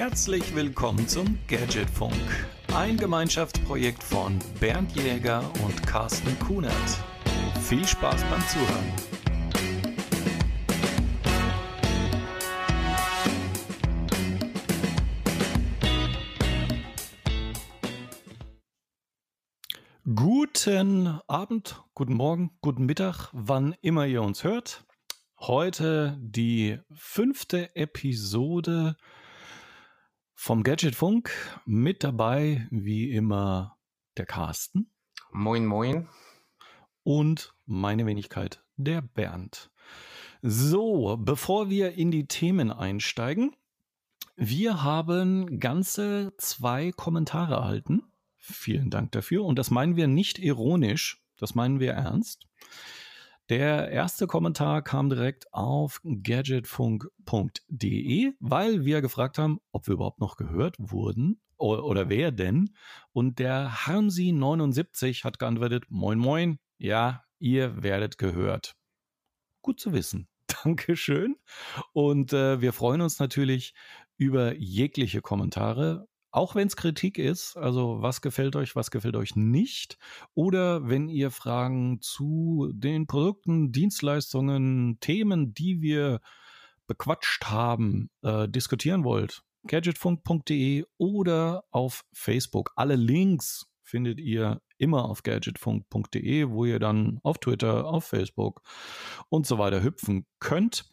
Herzlich willkommen zum Gadgetfunk, ein Gemeinschaftsprojekt von Bernd Jäger und Carsten Kunert. Viel Spaß beim Zuhören. Guten Abend, guten Morgen, guten Mittag, wann immer ihr uns hört. Heute die fünfte Episode vom Gadgetfunk. Mit dabei, wie immer, der Carsten. Moin, moin. Und meine Wenigkeit, der Bernd. So, bevor wir in die Themen einsteigen, wir haben ganze zwei Kommentare erhalten. Vielen Dank dafür. Und das meinen wir nicht ironisch, das meinen wir ernst. Der erste Kommentar kam direkt auf gadgetfunk.de, weil wir gefragt haben, ob wir überhaupt noch gehört wurden oder, wer denn. Und der Harmsi79 hat geantwortet, moin moin, ja, ihr werdet gehört. Gut zu wissen. Dankeschön. Und äh, wir freuen uns natürlich über jegliche Kommentare auch wenn es Kritik ist, also was gefällt euch, was gefällt euch nicht, oder wenn ihr Fragen zu den Produkten, Dienstleistungen, Themen, die wir bequatscht haben, äh, diskutieren wollt, gadgetfunk.de oder auf Facebook. Alle Links findet ihr immer auf gadgetfunk.de, wo ihr dann auf Twitter, auf Facebook und so weiter hüpfen könnt.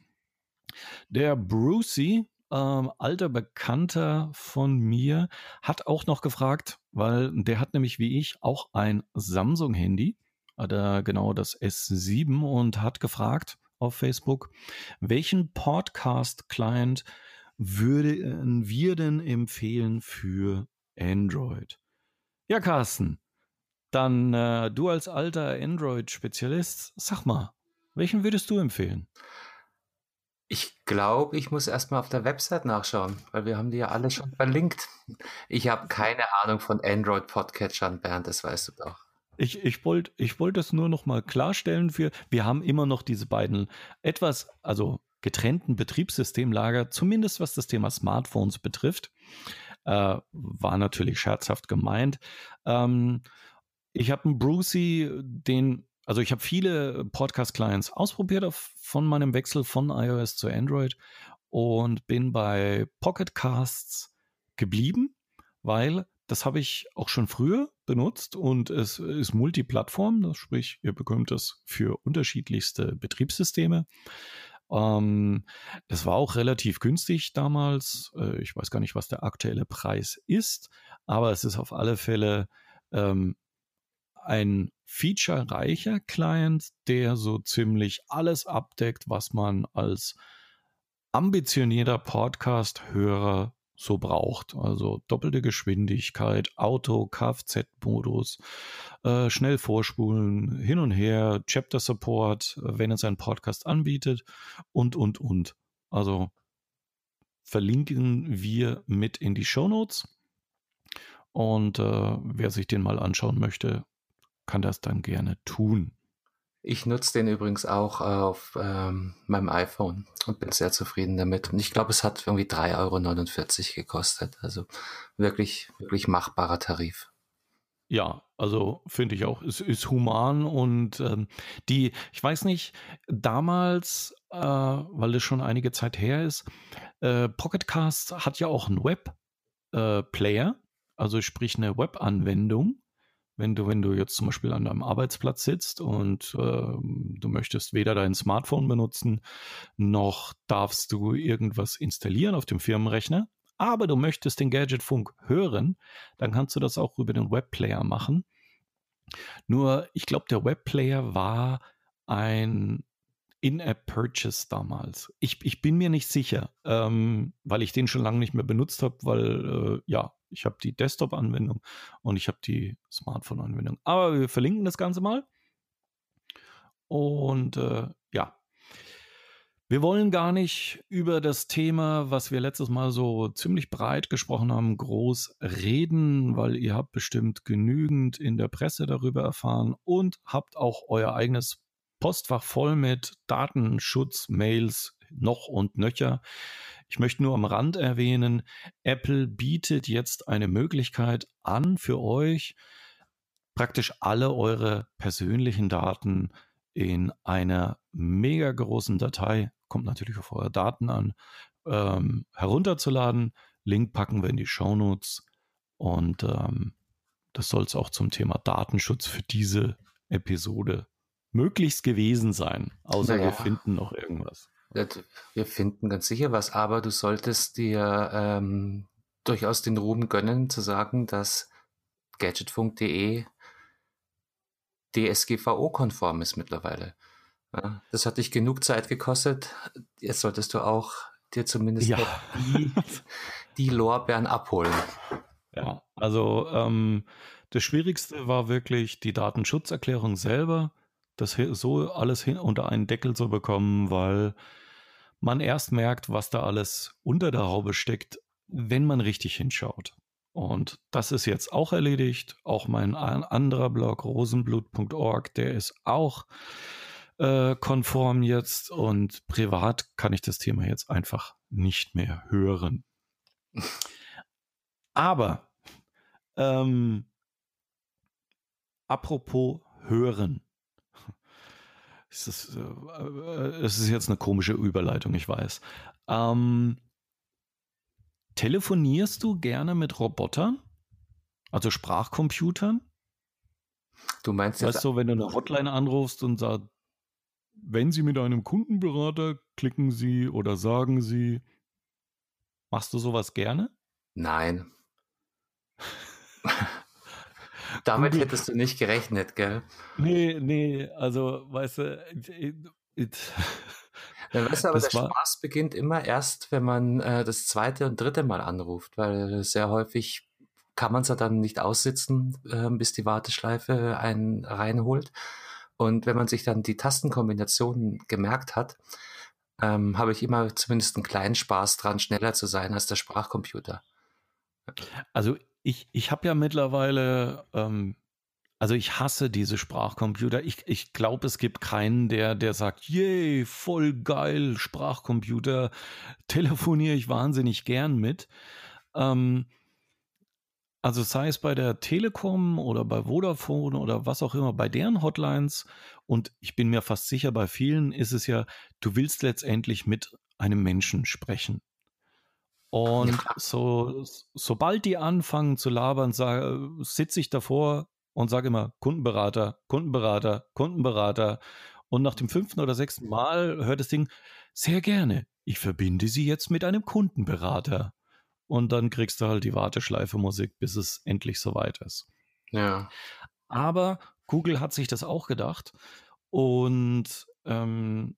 Der Brucey ähm, alter Bekannter von mir hat auch noch gefragt, weil der hat nämlich wie ich auch ein Samsung-Handy, genau das S7 und hat gefragt auf Facebook, welchen Podcast-Client würden wir denn empfehlen für Android? Ja, Carsten, dann äh, du als alter Android-Spezialist, sag mal, welchen würdest du empfehlen? Ich glaube, ich muss erstmal auf der Website nachschauen, weil wir haben die ja alle schon verlinkt. Ich habe keine Ahnung von Android-Podcatchern, Bernd, das weißt du doch. Ich, ich wollte ich wollte das nur noch mal klarstellen für, wir haben immer noch diese beiden etwas, also getrennten Betriebssystemlager, zumindest was das Thema Smartphones betrifft. Äh, war natürlich scherzhaft gemeint. Ähm, ich habe einen Brucey, den also ich habe viele Podcast-Clients ausprobiert auf, von meinem Wechsel von iOS zu Android und bin bei Pocket Casts geblieben, weil das habe ich auch schon früher benutzt und es ist Multiplattform, das sprich, ihr bekommt das für unterschiedlichste Betriebssysteme. Ähm, das war auch relativ günstig damals. Äh, ich weiß gar nicht, was der aktuelle Preis ist, aber es ist auf alle Fälle ähm, ein featurereicher Client, der so ziemlich alles abdeckt, was man als ambitionierter Podcast-Hörer so braucht. Also doppelte Geschwindigkeit, Auto, Kfz-Modus, äh, schnell vorspulen, hin und her, Chapter Support, wenn es einen Podcast anbietet und, und, und. Also verlinken wir mit in die Show Notes. Und äh, wer sich den mal anschauen möchte, kann das dann gerne tun. Ich nutze den übrigens auch auf ähm, meinem iPhone und bin sehr zufrieden damit. Und ich glaube, es hat irgendwie 3,49 Euro gekostet. Also wirklich, wirklich machbarer Tarif. Ja, also finde ich auch, es ist human und ähm, die, ich weiß nicht, damals, äh, weil es schon einige Zeit her ist, äh, Pocketcast hat ja auch einen Web-Player, äh, also sprich eine Web-Anwendung wenn du, wenn du jetzt zum Beispiel an deinem Arbeitsplatz sitzt und äh, du möchtest weder dein Smartphone benutzen, noch darfst du irgendwas installieren auf dem Firmenrechner, aber du möchtest den Gadgetfunk hören, dann kannst du das auch über den Webplayer machen. Nur, ich glaube, der Webplayer war ein in-App-Purchase damals. Ich, ich bin mir nicht sicher, ähm, weil ich den schon lange nicht mehr benutzt habe, weil äh, ja, ich habe die Desktop-Anwendung und ich habe die Smartphone-Anwendung. Aber wir verlinken das Ganze mal. Und äh, ja, wir wollen gar nicht über das Thema, was wir letztes Mal so ziemlich breit gesprochen haben, groß reden, weil ihr habt bestimmt genügend in der Presse darüber erfahren und habt auch euer eigenes Postfach voll mit Datenschutz-Mails noch und nöcher. Ich möchte nur am Rand erwähnen, Apple bietet jetzt eine Möglichkeit an für euch, praktisch alle eure persönlichen Daten in einer mega großen Datei, kommt natürlich auf eure Daten an, ähm, herunterzuladen. Link packen wir in die Show Notes und ähm, das soll es auch zum Thema Datenschutz für diese Episode möglichst gewesen sein. Außer naja. wir finden noch irgendwas. Wir finden ganz sicher was, aber du solltest dir ähm, durchaus den Ruhm gönnen, zu sagen, dass gadgetfunk.de DSGVO-konform ist mittlerweile. Ja, das hat dich genug Zeit gekostet. Jetzt solltest du auch dir zumindest ja. die, die Lorbeeren abholen. Ja, also ähm, das Schwierigste war wirklich die Datenschutzerklärung selber, das so alles hin unter einen Deckel zu bekommen, weil man erst merkt, was da alles unter der Haube steckt, wenn man richtig hinschaut. Und das ist jetzt auch erledigt. Auch mein anderer Blog, rosenblut.org, der ist auch äh, konform jetzt. Und privat kann ich das Thema jetzt einfach nicht mehr hören. Aber ähm, apropos hören. Es ist, äh, es ist jetzt eine komische Überleitung, ich weiß. Ähm, telefonierst du gerne mit Robotern? Also Sprachcomputern? Du meinst jetzt. Weißt du, wenn du eine Hotline anrufst und sagst, wenn Sie mit einem Kundenberater klicken Sie oder sagen Sie, machst du sowas gerne? Nein. Damit hättest du nicht gerechnet, gell? Nee, nee, also, weißt du, it, it, ja, weißt du, aber der war, Spaß beginnt immer erst, wenn man äh, das zweite und dritte Mal anruft, weil sehr häufig kann man es ja dann nicht aussitzen, äh, bis die Warteschleife einen reinholt. Und wenn man sich dann die Tastenkombinationen gemerkt hat, ähm, habe ich immer zumindest einen kleinen Spaß dran, schneller zu sein als der Sprachcomputer. Also ich, ich habe ja mittlerweile, ähm, also ich hasse diese Sprachcomputer. Ich, ich glaube, es gibt keinen, der, der sagt, yay, voll geil, Sprachcomputer, telefoniere ich wahnsinnig gern mit. Ähm, also sei es bei der Telekom oder bei Vodafone oder was auch immer, bei deren Hotlines und ich bin mir fast sicher, bei vielen ist es ja, du willst letztendlich mit einem Menschen sprechen. Und ja. so, sobald die anfangen zu labern, sitze ich davor und sage immer Kundenberater, Kundenberater, Kundenberater. Und nach dem fünften oder sechsten Mal hört das Ding sehr gerne. Ich verbinde Sie jetzt mit einem Kundenberater. Und dann kriegst du halt die Warteschleife Musik, bis es endlich soweit ist. Ja. Aber Google hat sich das auch gedacht und ähm,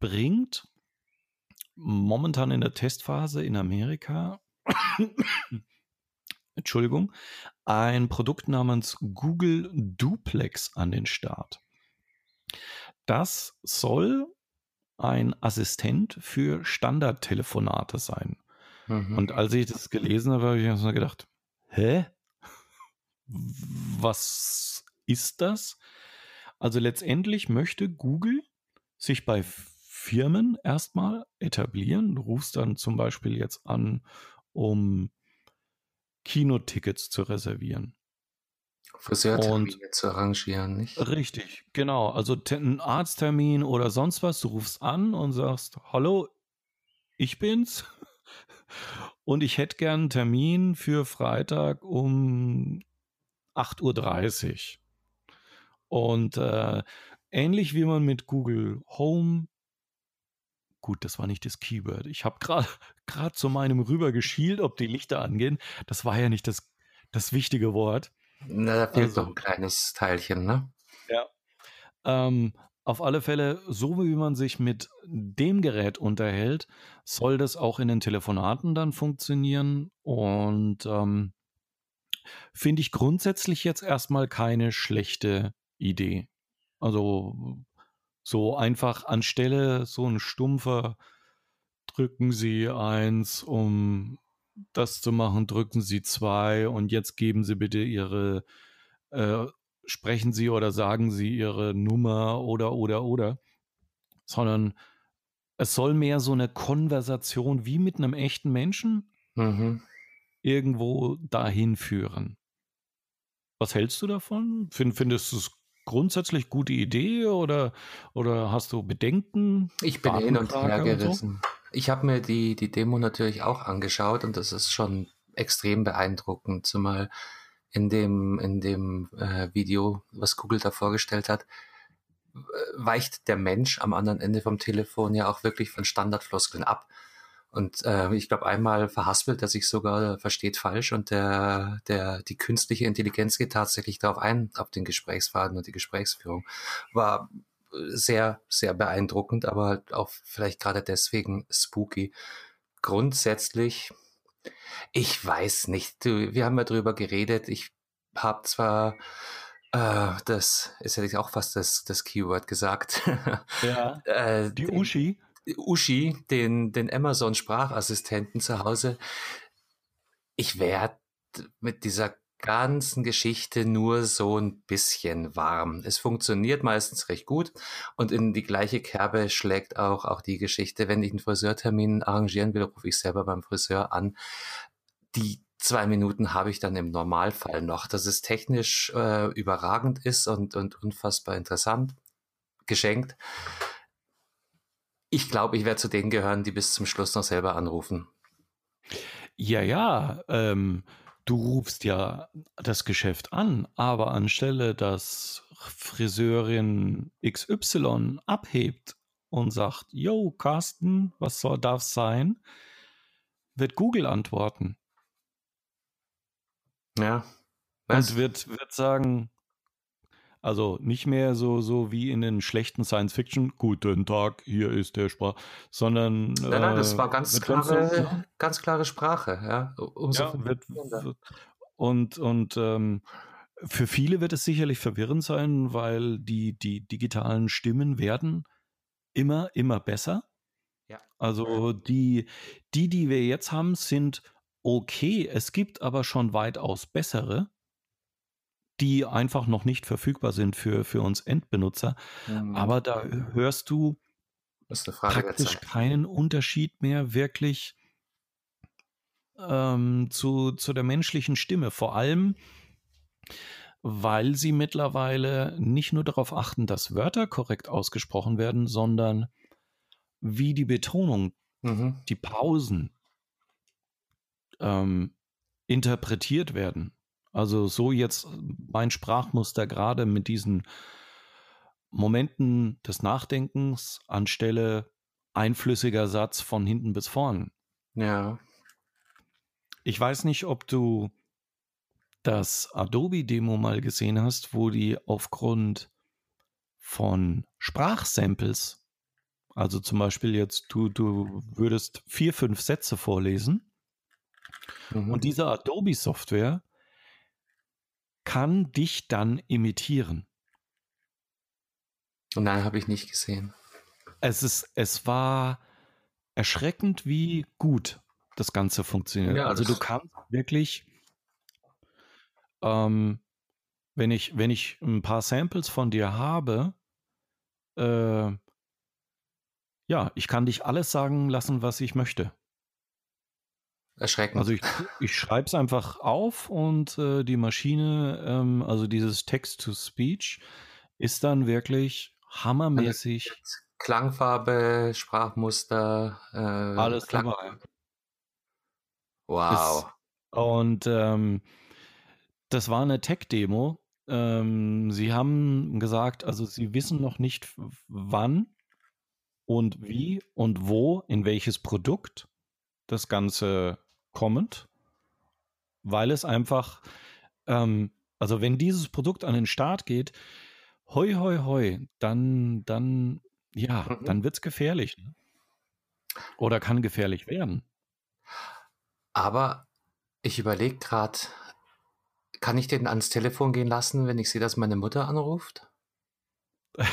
bringt momentan in der Testphase in Amerika, Entschuldigung, ein Produkt namens Google Duplex an den Start. Das soll ein Assistent für Standardtelefonate sein. Mhm. Und als ich das gelesen habe, habe ich mir gedacht, hä? Was ist das? Also letztendlich möchte Google sich bei Firmen erstmal etablieren. Du rufst dann zum Beispiel jetzt an, um Kinotickets zu reservieren. Friseurtermine zu arrangieren, nicht? Richtig, genau. Also ein Arzttermin oder sonst was. Du rufst an und sagst, hallo, ich bin's. Und ich hätte gern einen Termin für Freitag um 8.30 Uhr. Und äh, ähnlich wie man mit Google Home Gut, das war nicht das Keyword. Ich habe gerade zu meinem rüber geschielt, ob die Lichter angehen. Das war ja nicht das, das wichtige Wort. Na, da fehlt also, doch ein kleines Teilchen, ne? Ja. Ähm, auf alle Fälle, so wie man sich mit dem Gerät unterhält, soll das auch in den Telefonaten dann funktionieren. Und ähm, finde ich grundsätzlich jetzt erstmal keine schlechte Idee. Also so einfach anstelle so ein stumpfer drücken Sie eins, um das zu machen, drücken Sie zwei und jetzt geben Sie bitte Ihre, äh, sprechen Sie oder sagen Sie Ihre Nummer oder, oder, oder, sondern es soll mehr so eine Konversation wie mit einem echten Menschen mhm. irgendwo dahin führen. Was hältst du davon? Find, findest du es grundsätzlich gute Idee oder, oder hast du Bedenken? Ich bin hin und her gerissen. So? Ich habe mir die, die Demo natürlich auch angeschaut und das ist schon extrem beeindruckend, zumal in dem, in dem äh, Video, was Google da vorgestellt hat, weicht der Mensch am anderen Ende vom Telefon ja auch wirklich von Standardfloskeln ab. Und äh, ich glaube, einmal verhaspelt er sich sogar, versteht falsch und der, der, die künstliche Intelligenz geht tatsächlich darauf ein, auf den Gesprächsfaden und die Gesprächsführung. War sehr, sehr beeindruckend, aber halt auch vielleicht gerade deswegen spooky. Grundsätzlich, ich weiß nicht, du, wir haben ja drüber geredet, ich habe zwar äh, das ist ja auch fast das, das Keyword gesagt. Ja. äh, die Uschi. Uschi, den, den Amazon-Sprachassistenten zu Hause. Ich werde mit dieser ganzen Geschichte nur so ein bisschen warm. Es funktioniert meistens recht gut und in die gleiche Kerbe schlägt auch, auch die Geschichte, wenn ich einen Friseurtermin arrangieren will, rufe ich selber beim Friseur an. Die zwei Minuten habe ich dann im Normalfall noch, dass es technisch äh, überragend ist und, und unfassbar interessant geschenkt. Ich glaube, ich werde zu denen gehören, die bis zum Schluss noch selber anrufen. Ja, ja, ähm, du rufst ja das Geschäft an, aber anstelle, dass Friseurin XY abhebt und sagt, yo, Carsten, was soll das sein, wird Google antworten. Ja. Was? Und wird, wird sagen, also nicht mehr so, so wie in den schlechten Science Fiction, guten Tag, hier ist der Sprach, sondern. Nein, nein, das äh, war ganz klare, so, ganz klare Sprache, ja. Umso ja wird, und und ähm, für viele wird es sicherlich verwirrend sein, weil die, die digitalen Stimmen werden immer, immer besser. Ja. Also die, die, die wir jetzt haben, sind okay. Es gibt aber schon weitaus bessere, die einfach noch nicht verfügbar sind für, für uns Endbenutzer. Mhm. Aber da hörst du praktisch keinen Unterschied mehr wirklich ähm, zu, zu der menschlichen Stimme. Vor allem, weil sie mittlerweile nicht nur darauf achten, dass Wörter korrekt ausgesprochen werden, sondern wie die Betonung, mhm. die Pausen, ähm, interpretiert werden. Also so jetzt mein Sprachmuster gerade mit diesen Momenten des Nachdenkens anstelle einflüssiger Satz von hinten bis vorn. Ja. Ich weiß nicht, ob du das Adobe-Demo mal gesehen hast, wo die aufgrund von Sprachsamples, also zum Beispiel jetzt, du, du würdest vier, fünf Sätze vorlesen Mhm. Und diese Adobe-Software kann dich dann imitieren. Nein, habe ich nicht gesehen. Es ist, es war erschreckend, wie gut das Ganze funktioniert. Ja, also du kannst wirklich, ähm, wenn ich, wenn ich ein paar Samples von dir habe, äh, ja, ich kann dich alles sagen lassen, was ich möchte. Erschreckend. Also ich, ich schreibe es einfach auf und äh, die Maschine, ähm, also dieses Text-to-Speech, ist dann wirklich hammermäßig. Klangfarbe, Sprachmuster, äh, alles Klang dabei. Wow. Ist, und ähm, das war eine Tech-Demo. Ähm, sie haben gesagt, also sie wissen noch nicht wann und wie und wo, in welches Produkt das Ganze kommend, weil es einfach, ähm, also wenn dieses Produkt an den Start geht, hoi, hoi, hoi, dann, dann, ja, mhm. dann wird es gefährlich. Ne? Oder kann gefährlich werden. Aber ich überlege gerade, kann ich den ans Telefon gehen lassen, wenn ich sehe, dass meine Mutter anruft?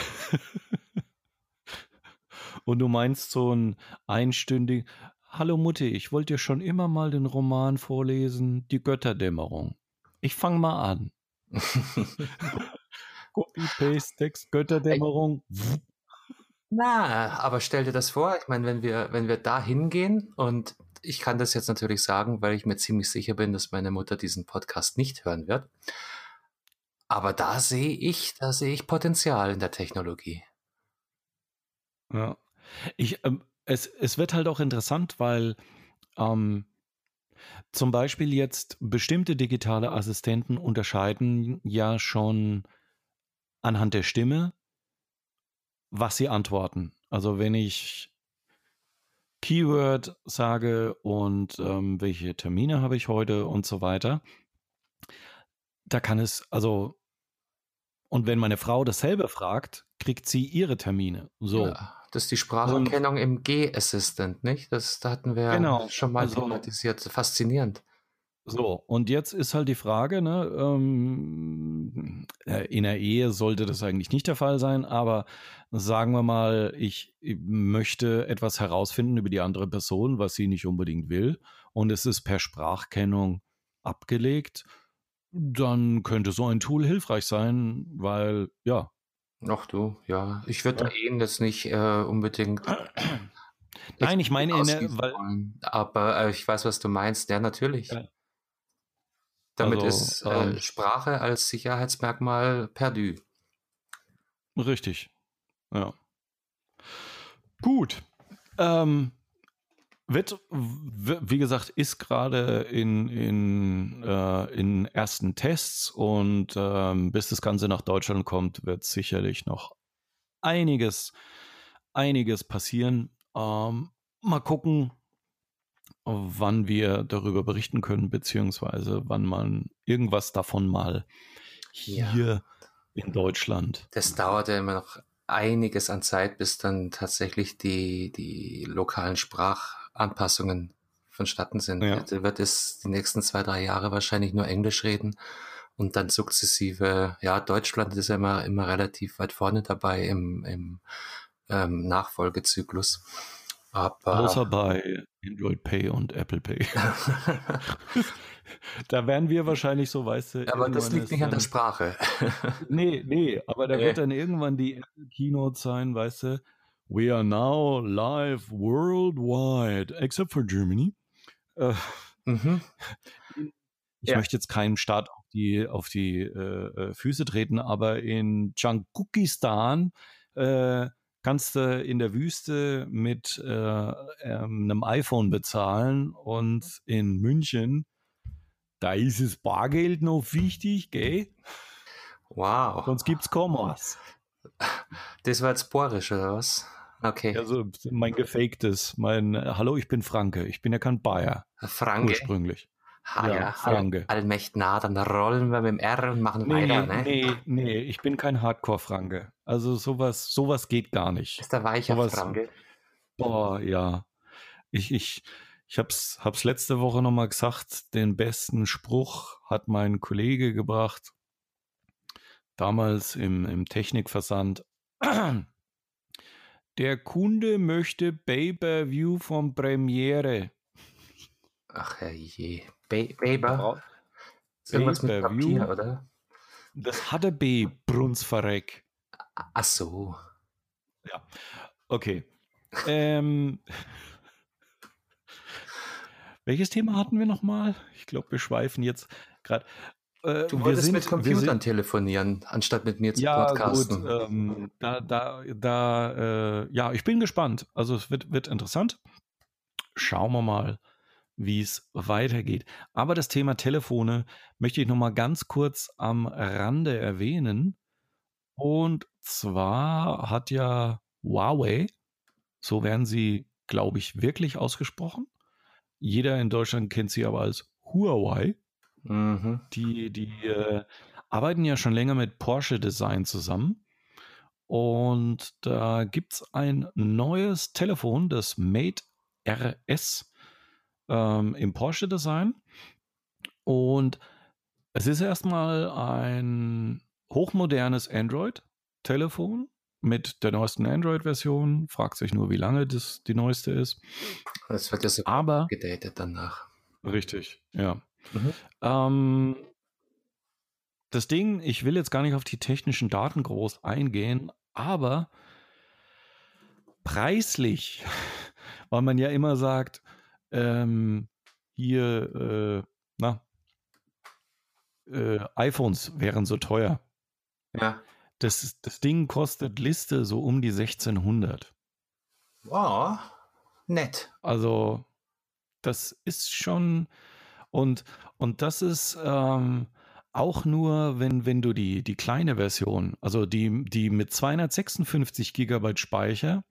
Und du meinst so ein einstündig, Hallo Mutti, ich wollte dir schon immer mal den Roman vorlesen, Die Götterdämmerung. Ich fange mal an. Copy, Paste, Text, Götterdämmerung. Na, aber stell dir das vor, ich meine, wenn wir, wenn wir da hingehen und ich kann das jetzt natürlich sagen, weil ich mir ziemlich sicher bin, dass meine Mutter diesen Podcast nicht hören wird. Aber da sehe ich, da sehe ich Potenzial in der Technologie. Ja. Ich, ähm, es, es wird halt auch interessant, weil ähm, zum Beispiel jetzt bestimmte digitale Assistenten unterscheiden ja schon anhand der Stimme, was sie antworten. Also wenn ich Keyword sage und ähm, welche Termine habe ich heute und so weiter, da kann es, also, und wenn meine Frau dasselbe fragt, kriegt sie ihre Termine. So. Ja, das ist die Spracherkennung im G-Assistant, nicht? Das, da hatten wir genau, schon mal also, thematisiert. Faszinierend. So, und jetzt ist halt die Frage, ne, ähm, äh, in der Ehe sollte das eigentlich nicht der Fall sein, aber sagen wir mal, ich möchte etwas herausfinden über die andere Person, was sie nicht unbedingt will, und es ist per Sprachkennung abgelegt, dann könnte so ein Tool hilfreich sein, weil, ja. Ach du, ja, ich würde ja. eh das nicht äh, unbedingt Nein, ich meine, in der, weil, aber äh, ich weiß, was du meinst. Ja, natürlich. Ja. Damit also, ist äh, ähm, Sprache als Sicherheitsmerkmal perdu. Richtig. Ja. Gut. Ähm, wird, wie gesagt, ist gerade in, in, äh, in ersten Tests und ähm, bis das Ganze nach Deutschland kommt, wird sicherlich noch einiges, einiges passieren. Ähm, mal gucken, wann wir darüber berichten können, beziehungsweise wann man irgendwas davon mal hier ja. in Deutschland. Das dauert ja immer noch einiges an Zeit, bis dann tatsächlich die, die lokalen Sprachanpassungen vonstatten sind. Ja. Da wird es die nächsten zwei, drei Jahre wahrscheinlich nur Englisch reden und dann sukzessive, ja, Deutschland ist ja immer, immer relativ weit vorne dabei im, im ähm, Nachfolgezyklus. Aber Außer bei Android Pay und Apple Pay. da werden wir wahrscheinlich so, weißt du. Aber das liegt nicht an der Sprache. nee, nee, aber da nee. wird dann irgendwann die Keynote sein, weißt du. We are now live worldwide, except for Germany. Äh, mhm. Ich ja. möchte jetzt keinem Staat auf die, auf die äh, äh Füße treten, aber in Dschangukistan äh, kannst du in der Wüste mit äh, ähm, einem iPhone bezahlen und in München, da ist das Bargeld noch wichtig, gell? Wow. Sonst gibt's Kommas. Das war jetzt bohrisch, oder was? Okay. Also mein gefaktes, mein Hallo, ich bin Franke. Ich bin ja kein Bayer. Franke. Ursprünglich. Ha, ja, ja Franke. All, allmächt nah, dann rollen wir mit dem R und machen nee, weiter, ne? Nee, nee, ich bin kein Hardcore-Franke. Also sowas, sowas geht gar nicht. Ist der weicher sowas, Franke? Boah, ja. Ich, ich, ich hab's, hab's letzte Woche nochmal gesagt, den besten Spruch hat mein Kollege gebracht. Damals im, im Technikversand. Der Kunde möchte Pay-Per-View von Premiere. Ach herrje. Baber? Irgendwas mit Papier, oder? Das hatte B, Brunsverreck. Ach so. Ja, okay. ähm, welches Thema hatten wir nochmal? Ich glaube, wir schweifen jetzt gerade. Äh, du wolltest sind, mit Computern sind, telefonieren, anstatt mit mir zu ja, podcasten. Gut, ähm, da, da, da, äh, ja, ich bin gespannt. Also es wird, wird interessant. Schauen wir mal, wie es weitergeht. Aber das Thema Telefone möchte ich noch mal ganz kurz am Rande erwähnen. Und zwar hat ja Huawei, so werden sie, glaube ich, wirklich ausgesprochen. Jeder in Deutschland kennt sie aber als Huawei. Mhm. Die, die äh, arbeiten ja schon länger mit Porsche Design zusammen. Und da gibt es ein neues Telefon, das Mate RS ähm, im Porsche-Design. Und es ist erstmal ein hochmodernes Android-Telefon mit der neuesten Android-Version. Fragt sich nur, wie lange das die neueste ist. Es wird ja so Aber, gedatet danach. Richtig, ja. Mhm. Ähm, das Ding, ich will jetzt gar nicht auf die technischen Daten groß eingehen, aber preislich, weil man ja immer sagt, ähm, hier, äh, na, äh, iPhones wären so teuer. Ja. Das, das Ding kostet Liste so um die 1600. Oh, nett. Also, das ist schon, und, und das ist ähm, auch nur, wenn, wenn du die, die kleine Version, also die, die mit 256 Gigabyte Speicher,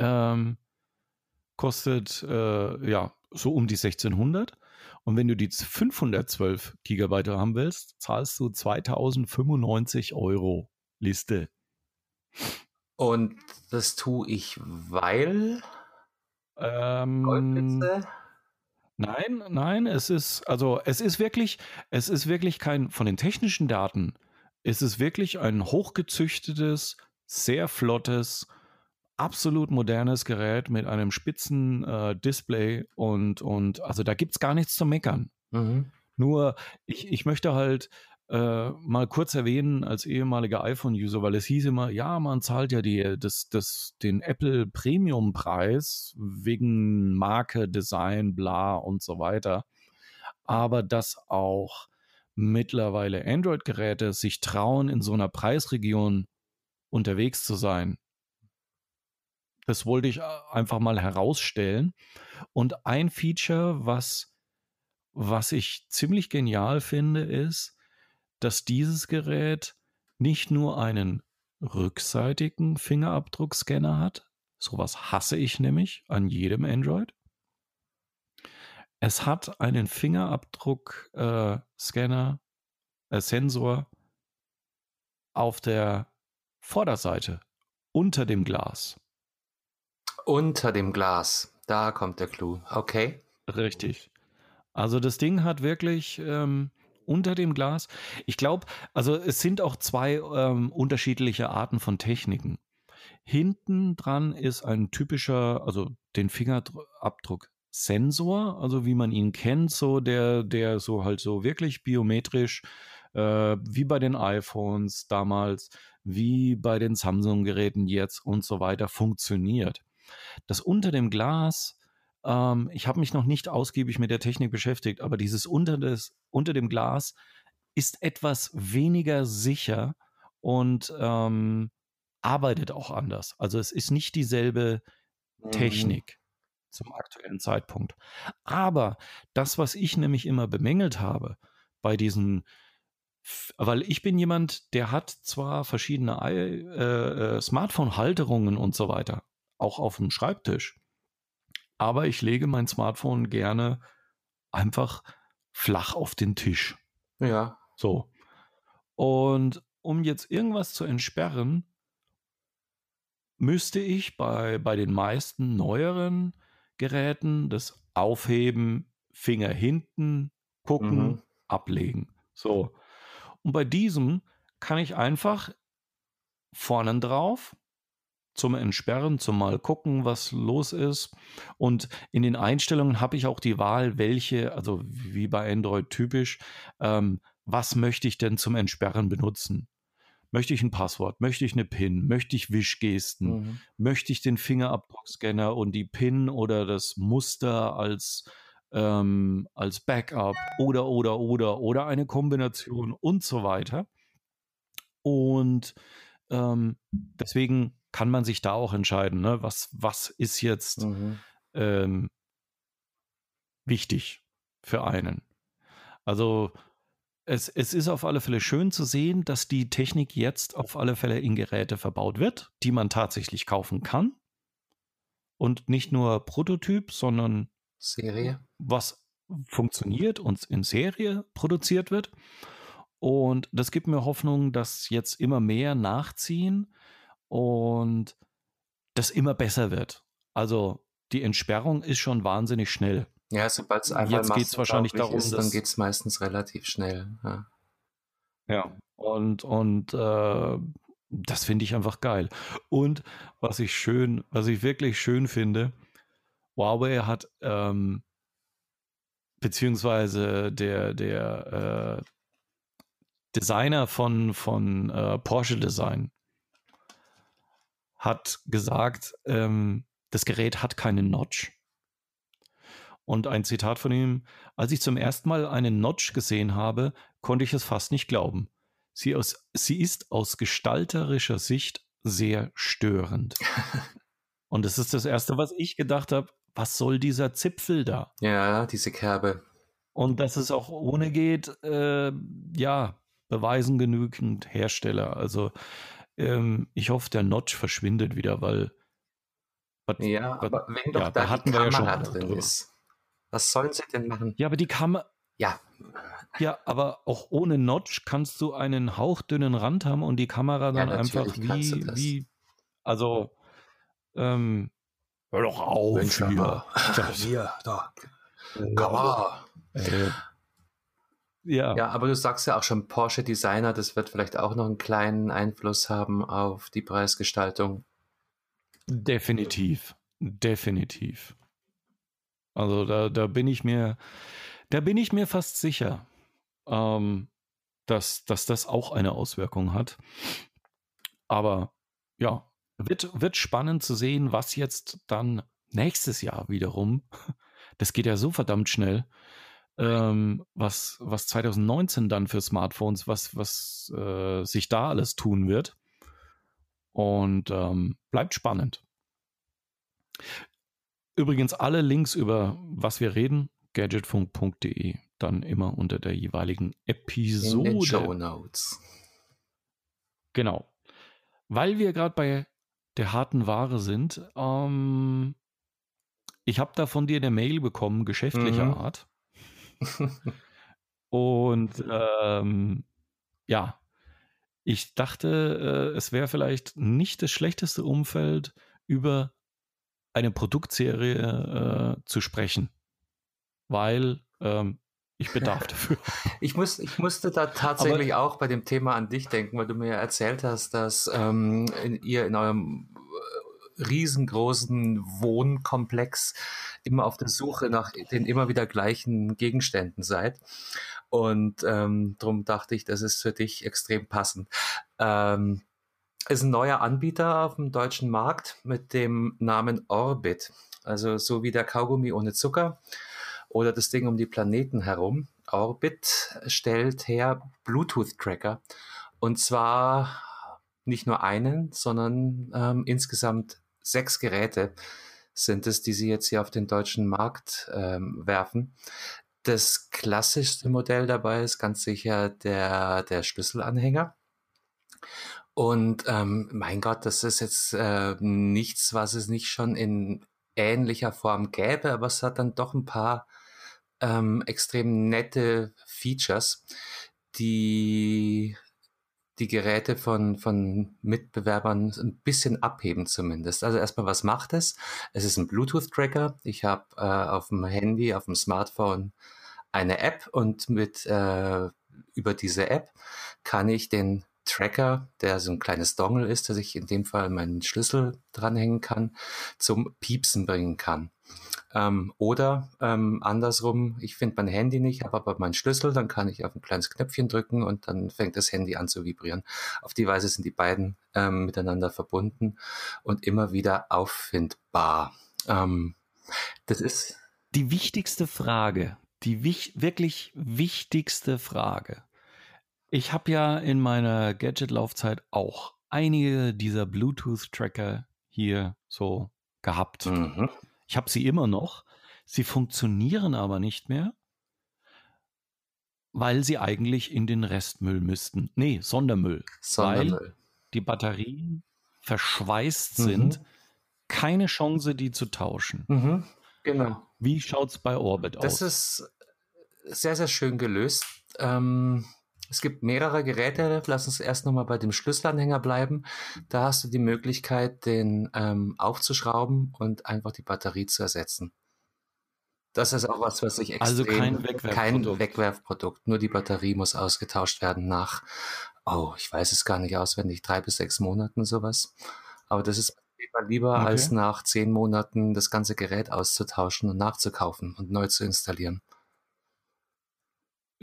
ähm, kostet äh, ja so um die 1600. Und wenn du die 512 Gigabyte haben willst, zahlst du 2095 Euro Liste. Und das tue ich, weil. Ähm, nein, nein, es ist, also es ist wirklich, es ist wirklich kein, von den technischen Daten, es ist wirklich ein hochgezüchtetes, sehr flottes, absolut modernes Gerät mit einem spitzen äh, Display und, und also da gibt es gar nichts zu meckern. Mhm. Nur, ich, ich möchte halt äh, mal kurz erwähnen als ehemaliger iPhone-User, weil es hieß immer, ja, man zahlt ja die, das, das, den Apple Premium-Preis wegen Marke, Design, bla und so weiter. Aber dass auch mittlerweile Android-Geräte sich trauen, in so einer Preisregion unterwegs zu sein, das wollte ich äh, einfach mal herausstellen. Und ein Feature, was, was ich ziemlich genial finde, ist, dass dieses Gerät nicht nur einen rückseitigen Fingerabdruckscanner hat. Sowas hasse ich nämlich an jedem Android. Es hat einen Fingerabdruckscanner, äh, äh, Sensor auf der Vorderseite unter dem Glas. Unter dem Glas. Da kommt der Clou. Okay. Richtig. Also das Ding hat wirklich ähm, unter dem Glas. Ich glaube, also es sind auch zwei ähm, unterschiedliche Arten von Techniken. Hinten dran ist ein typischer, also den Fingerabdruck Sensor, also wie man ihn kennt, so der, der so halt so wirklich biometrisch, äh, wie bei den iPhones damals, wie bei den Samsung-Geräten jetzt und so weiter funktioniert. Das unter dem Glas, ähm, ich habe mich noch nicht ausgiebig mit der Technik beschäftigt, aber dieses unter, des, unter dem Glas ist etwas weniger sicher und ähm, arbeitet auch anders. Also es ist nicht dieselbe mhm. Technik zum aktuellen Zeitpunkt. Aber das, was ich nämlich immer bemängelt habe bei diesen weil ich bin jemand, der hat zwar verschiedene äh, äh, Smartphone-Halterungen und so weiter, auch auf dem Schreibtisch. Aber ich lege mein Smartphone gerne einfach flach auf den Tisch. Ja. So. Und um jetzt irgendwas zu entsperren, müsste ich bei, bei den meisten neueren Geräten das Aufheben, Finger hinten, gucken, mhm. ablegen. So. Und bei diesem kann ich einfach vorne drauf zum Entsperren, zum mal gucken, was los ist. Und in den Einstellungen habe ich auch die Wahl, welche, also wie bei Android typisch, ähm, was möchte ich denn zum Entsperren benutzen? Möchte ich ein Passwort? Möchte ich eine PIN? Möchte ich Wischgesten? Mhm. Möchte ich den Fingerabdruckscanner und die PIN oder das Muster als, ähm, als Backup oder, oder, oder, oder eine Kombination und so weiter? Und ähm, deswegen kann man sich da auch entscheiden, ne? was, was ist jetzt mhm. ähm, wichtig für einen. Also es, es ist auf alle Fälle schön zu sehen, dass die Technik jetzt auf alle Fälle in Geräte verbaut wird, die man tatsächlich kaufen kann. Und nicht nur Prototyp, sondern Serie. Was funktioniert und in Serie produziert wird. Und das gibt mir Hoffnung, dass jetzt immer mehr nachziehen und das immer besser wird. Also die Entsperrung ist schon wahnsinnig schnell. Ja, sobald es einmal Jetzt geht es wahrscheinlich darum, ist, dann geht es meistens relativ schnell. Ja, ja. und, und äh, das finde ich einfach geil. Und was ich schön, was ich wirklich schön finde, Huawei hat ähm, beziehungsweise der, der äh, Designer von, von äh, Porsche Design hat gesagt, ähm, das Gerät hat keinen Notch. Und ein Zitat von ihm, als ich zum ersten Mal einen Notch gesehen habe, konnte ich es fast nicht glauben. Sie, aus, sie ist aus gestalterischer Sicht sehr störend. Und das ist das Erste, was ich gedacht habe, was soll dieser Zipfel da? Ja, diese Kerbe. Und dass es auch ohne geht, äh, ja, beweisen genügend Hersteller. Also ähm, ich hoffe, der Notch verschwindet wieder, weil. But, ja, but, aber wenn doch ja, da, hatten wir ja schon drin ist. Was sollen sie denn machen? Ja, aber die Kamera. Ja. Ja, aber auch ohne Notch kannst du einen hauchdünnen Rand haben und die Kamera dann ja, einfach wie, wie, also, ähm, hör doch auf Mensch, hier. hier, da. Kamera. Äh, ja. ja, aber du sagst ja auch schon Porsche Designer, das wird vielleicht auch noch einen kleinen Einfluss haben auf die Preisgestaltung. Definitiv, definitiv. Also da, da bin ich mir, da bin ich mir fast sicher, ähm, dass, dass das auch eine Auswirkung hat. Aber ja, wird, wird spannend zu sehen, was jetzt dann nächstes Jahr wiederum, das geht ja so verdammt schnell, ähm, was, was 2019 dann für Smartphones, was, was äh, sich da alles tun wird. Und ähm, bleibt spannend. Übrigens alle Links über was wir reden, gadgetfunk.de, dann immer unter der jeweiligen Episode. In den Show Notes. Genau. Weil wir gerade bei der harten Ware sind, ähm, ich habe da von dir eine Mail bekommen, geschäftlicher mhm. Art. Und ähm, ja, ich dachte, äh, es wäre vielleicht nicht das schlechteste Umfeld, über eine Produktserie äh, zu sprechen, weil ähm, ich bedarf dafür. Ich, muss, ich musste da tatsächlich Aber, auch bei dem Thema an dich denken, weil du mir erzählt hast, dass ähm, in, ihr in eurem riesengroßen Wohnkomplex immer auf der Suche nach den immer wieder gleichen Gegenständen seid. Und ähm, darum dachte ich, das ist für dich extrem passend. Ähm, ist ein neuer Anbieter auf dem deutschen Markt mit dem Namen Orbit. Also so wie der Kaugummi ohne Zucker oder das Ding um die Planeten herum. Orbit stellt her Bluetooth-Tracker. Und zwar nicht nur einen, sondern ähm, insgesamt sechs Geräte sind es, die sie jetzt hier auf den deutschen Markt ähm, werfen. Das klassischste Modell dabei ist ganz sicher der, der Schlüsselanhänger. Und ähm, mein Gott, das ist jetzt äh, nichts, was es nicht schon in ähnlicher Form gäbe, aber es hat dann doch ein paar ähm, extrem nette Features, die die Geräte von, von Mitbewerbern ein bisschen abheben zumindest. Also erstmal, was macht es? Es ist ein Bluetooth-Tracker. Ich habe äh, auf dem Handy, auf dem Smartphone eine App und mit äh, über diese App kann ich den Tracker, der so ein kleines Dongle ist, dass ich in dem Fall meinen Schlüssel dranhängen kann, zum Piepsen bringen kann. Ähm, oder ähm, andersrum, ich finde mein Handy nicht, habe aber meinen Schlüssel, dann kann ich auf ein kleines Knöpfchen drücken und dann fängt das Handy an zu vibrieren. Auf die Weise sind die beiden ähm, miteinander verbunden und immer wieder auffindbar. Ähm, das ist die wichtigste Frage, die wich wirklich wichtigste Frage. Ich habe ja in meiner Gadget-Laufzeit auch einige dieser Bluetooth-Tracker hier so gehabt. Mhm. Ich habe sie immer noch. Sie funktionieren aber nicht mehr, weil sie eigentlich in den Restmüll müssten. Nee, Sondermüll. Sondermüll. Weil die Batterien verschweißt mhm. sind. Keine Chance, die zu tauschen. Mhm. Genau. Wie schaut es bei Orbit das aus? Das ist sehr, sehr schön gelöst. Ähm, es gibt mehrere Geräte. Lass uns erst nochmal bei dem Schlüsselanhänger bleiben. Da hast du die Möglichkeit, den ähm, aufzuschrauben und einfach die Batterie zu ersetzen. Das ist auch was, was ich also extrem... Also kein Wegwerfprodukt. Kein Wegwerfprodukt. Nur die Batterie muss ausgetauscht werden nach, oh, ich weiß es gar nicht auswendig, drei bis sechs Monaten sowas. Aber das ist lieber, okay. als nach zehn Monaten das ganze Gerät auszutauschen und nachzukaufen und neu zu installieren.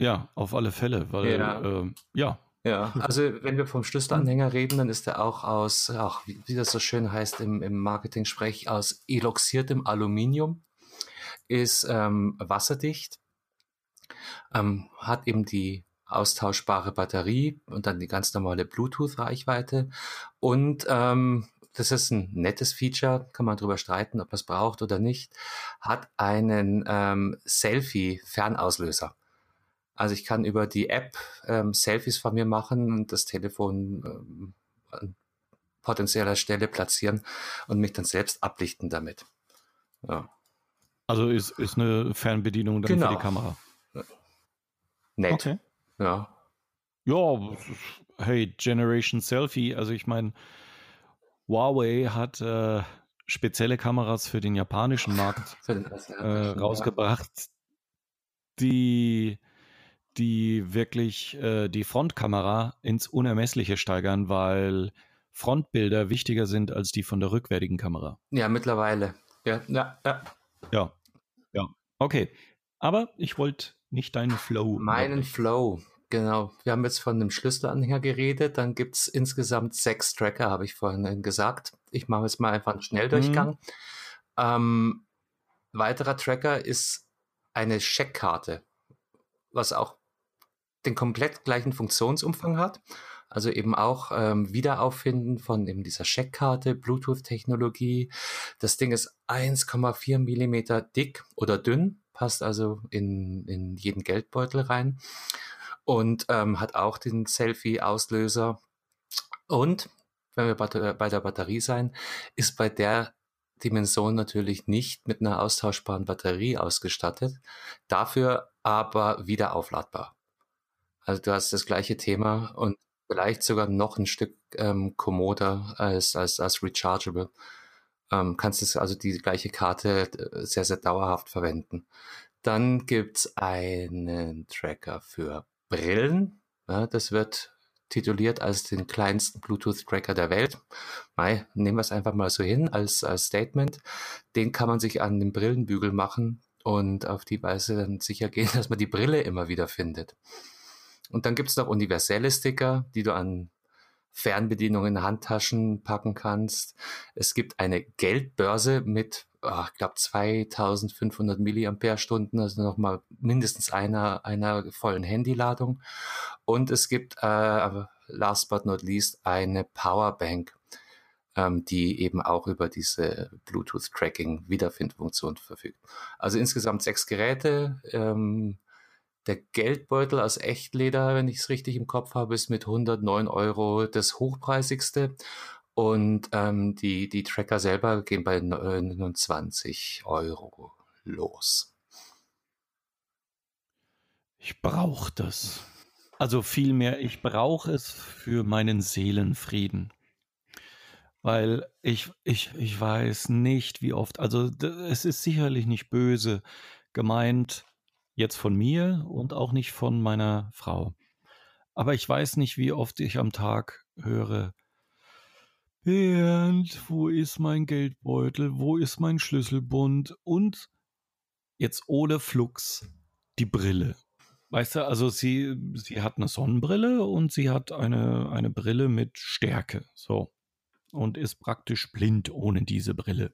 Ja, auf alle Fälle, weil ja, äh, ja Ja, also wenn wir vom Schlüsselanhänger reden, dann ist er auch aus, ach, wie, wie das so schön heißt im, im Marketing-Sprech, aus eloxiertem Aluminium, ist ähm, wasserdicht, ähm, hat eben die austauschbare Batterie und dann die ganz normale Bluetooth-Reichweite und ähm, das ist ein nettes Feature, kann man drüber streiten, ob man es braucht oder nicht, hat einen ähm, Selfie-Fernauslöser. Also ich kann über die App ähm, Selfies von mir machen und das Telefon ähm, an potenzieller Stelle platzieren und mich dann selbst ablichten damit. Ja. Also ist, ist eine Fernbedienung dann genau. für die Kamera. Nett. Okay. Ja. Ja, hey, Generation Selfie. Also ich meine, Huawei hat äh, spezielle Kameras für den japanischen Markt äh, rausgebracht, die die wirklich äh, die Frontkamera ins Unermessliche steigern, weil Frontbilder wichtiger sind als die von der rückwärtigen Kamera. Ja, mittlerweile. Ja, ja, ja. Ja, ja. Okay. Aber ich wollte nicht deinen Flow. Meinen Flow, genau. Wir haben jetzt von einem Schlüsselanhänger geredet. Dann gibt es insgesamt sechs Tracker, habe ich vorhin gesagt. Ich mache jetzt mal einfach einen Schnelldurchgang. Mhm. Ähm, weiterer Tracker ist eine Checkkarte, was auch den komplett gleichen Funktionsumfang hat. Also eben auch ähm, Wiederauffinden von eben dieser Checkkarte, Bluetooth-Technologie. Das Ding ist 1,4 Millimeter dick oder dünn, passt also in, in jeden Geldbeutel rein und ähm, hat auch den Selfie-Auslöser. Und wenn wir bei der Batterie sein, ist bei der Dimension natürlich nicht mit einer austauschbaren Batterie ausgestattet, dafür aber wieder aufladbar. Also du hast das gleiche Thema und vielleicht sogar noch ein Stück ähm, kommoder als, als, als rechargeable. Ähm, kannst du also die gleiche Karte äh, sehr, sehr dauerhaft verwenden. Dann gibt's einen Tracker für Brillen. Ja, das wird tituliert als den kleinsten Bluetooth-Tracker der Welt. Mai, nehmen wir es einfach mal so hin als, als Statement. Den kann man sich an den Brillenbügel machen und auf die Weise dann sicher gehen, dass man die Brille immer wieder findet. Und dann gibt es noch universelle Sticker, die du an Fernbedienungen Handtaschen packen kannst. Es gibt eine Geldbörse mit, oh, ich glaube, 2500 Milliampere-Stunden, also nochmal mindestens einer, einer vollen Handyladung. Und es gibt, äh, last but not least, eine Powerbank, ähm, die eben auch über diese Bluetooth-Tracking-Wiederfindfunktion verfügt. Also insgesamt sechs Geräte. Ähm, der Geldbeutel aus Echtleder, wenn ich es richtig im Kopf habe, ist mit 109 Euro das hochpreisigste. Und ähm, die, die Tracker selber gehen bei 29 Euro los. Ich brauche das. Also vielmehr, ich brauche es für meinen Seelenfrieden. Weil ich, ich, ich weiß nicht, wie oft, also es ist sicherlich nicht böse gemeint, jetzt von mir und auch nicht von meiner Frau. Aber ich weiß nicht, wie oft ich am Tag höre, Bernd, wo ist mein Geldbeutel? Wo ist mein Schlüsselbund? Und jetzt ohne Flux die Brille. Weißt du, also sie, sie hat eine Sonnenbrille und sie hat eine, eine Brille mit Stärke. So. Und ist praktisch blind ohne diese Brille.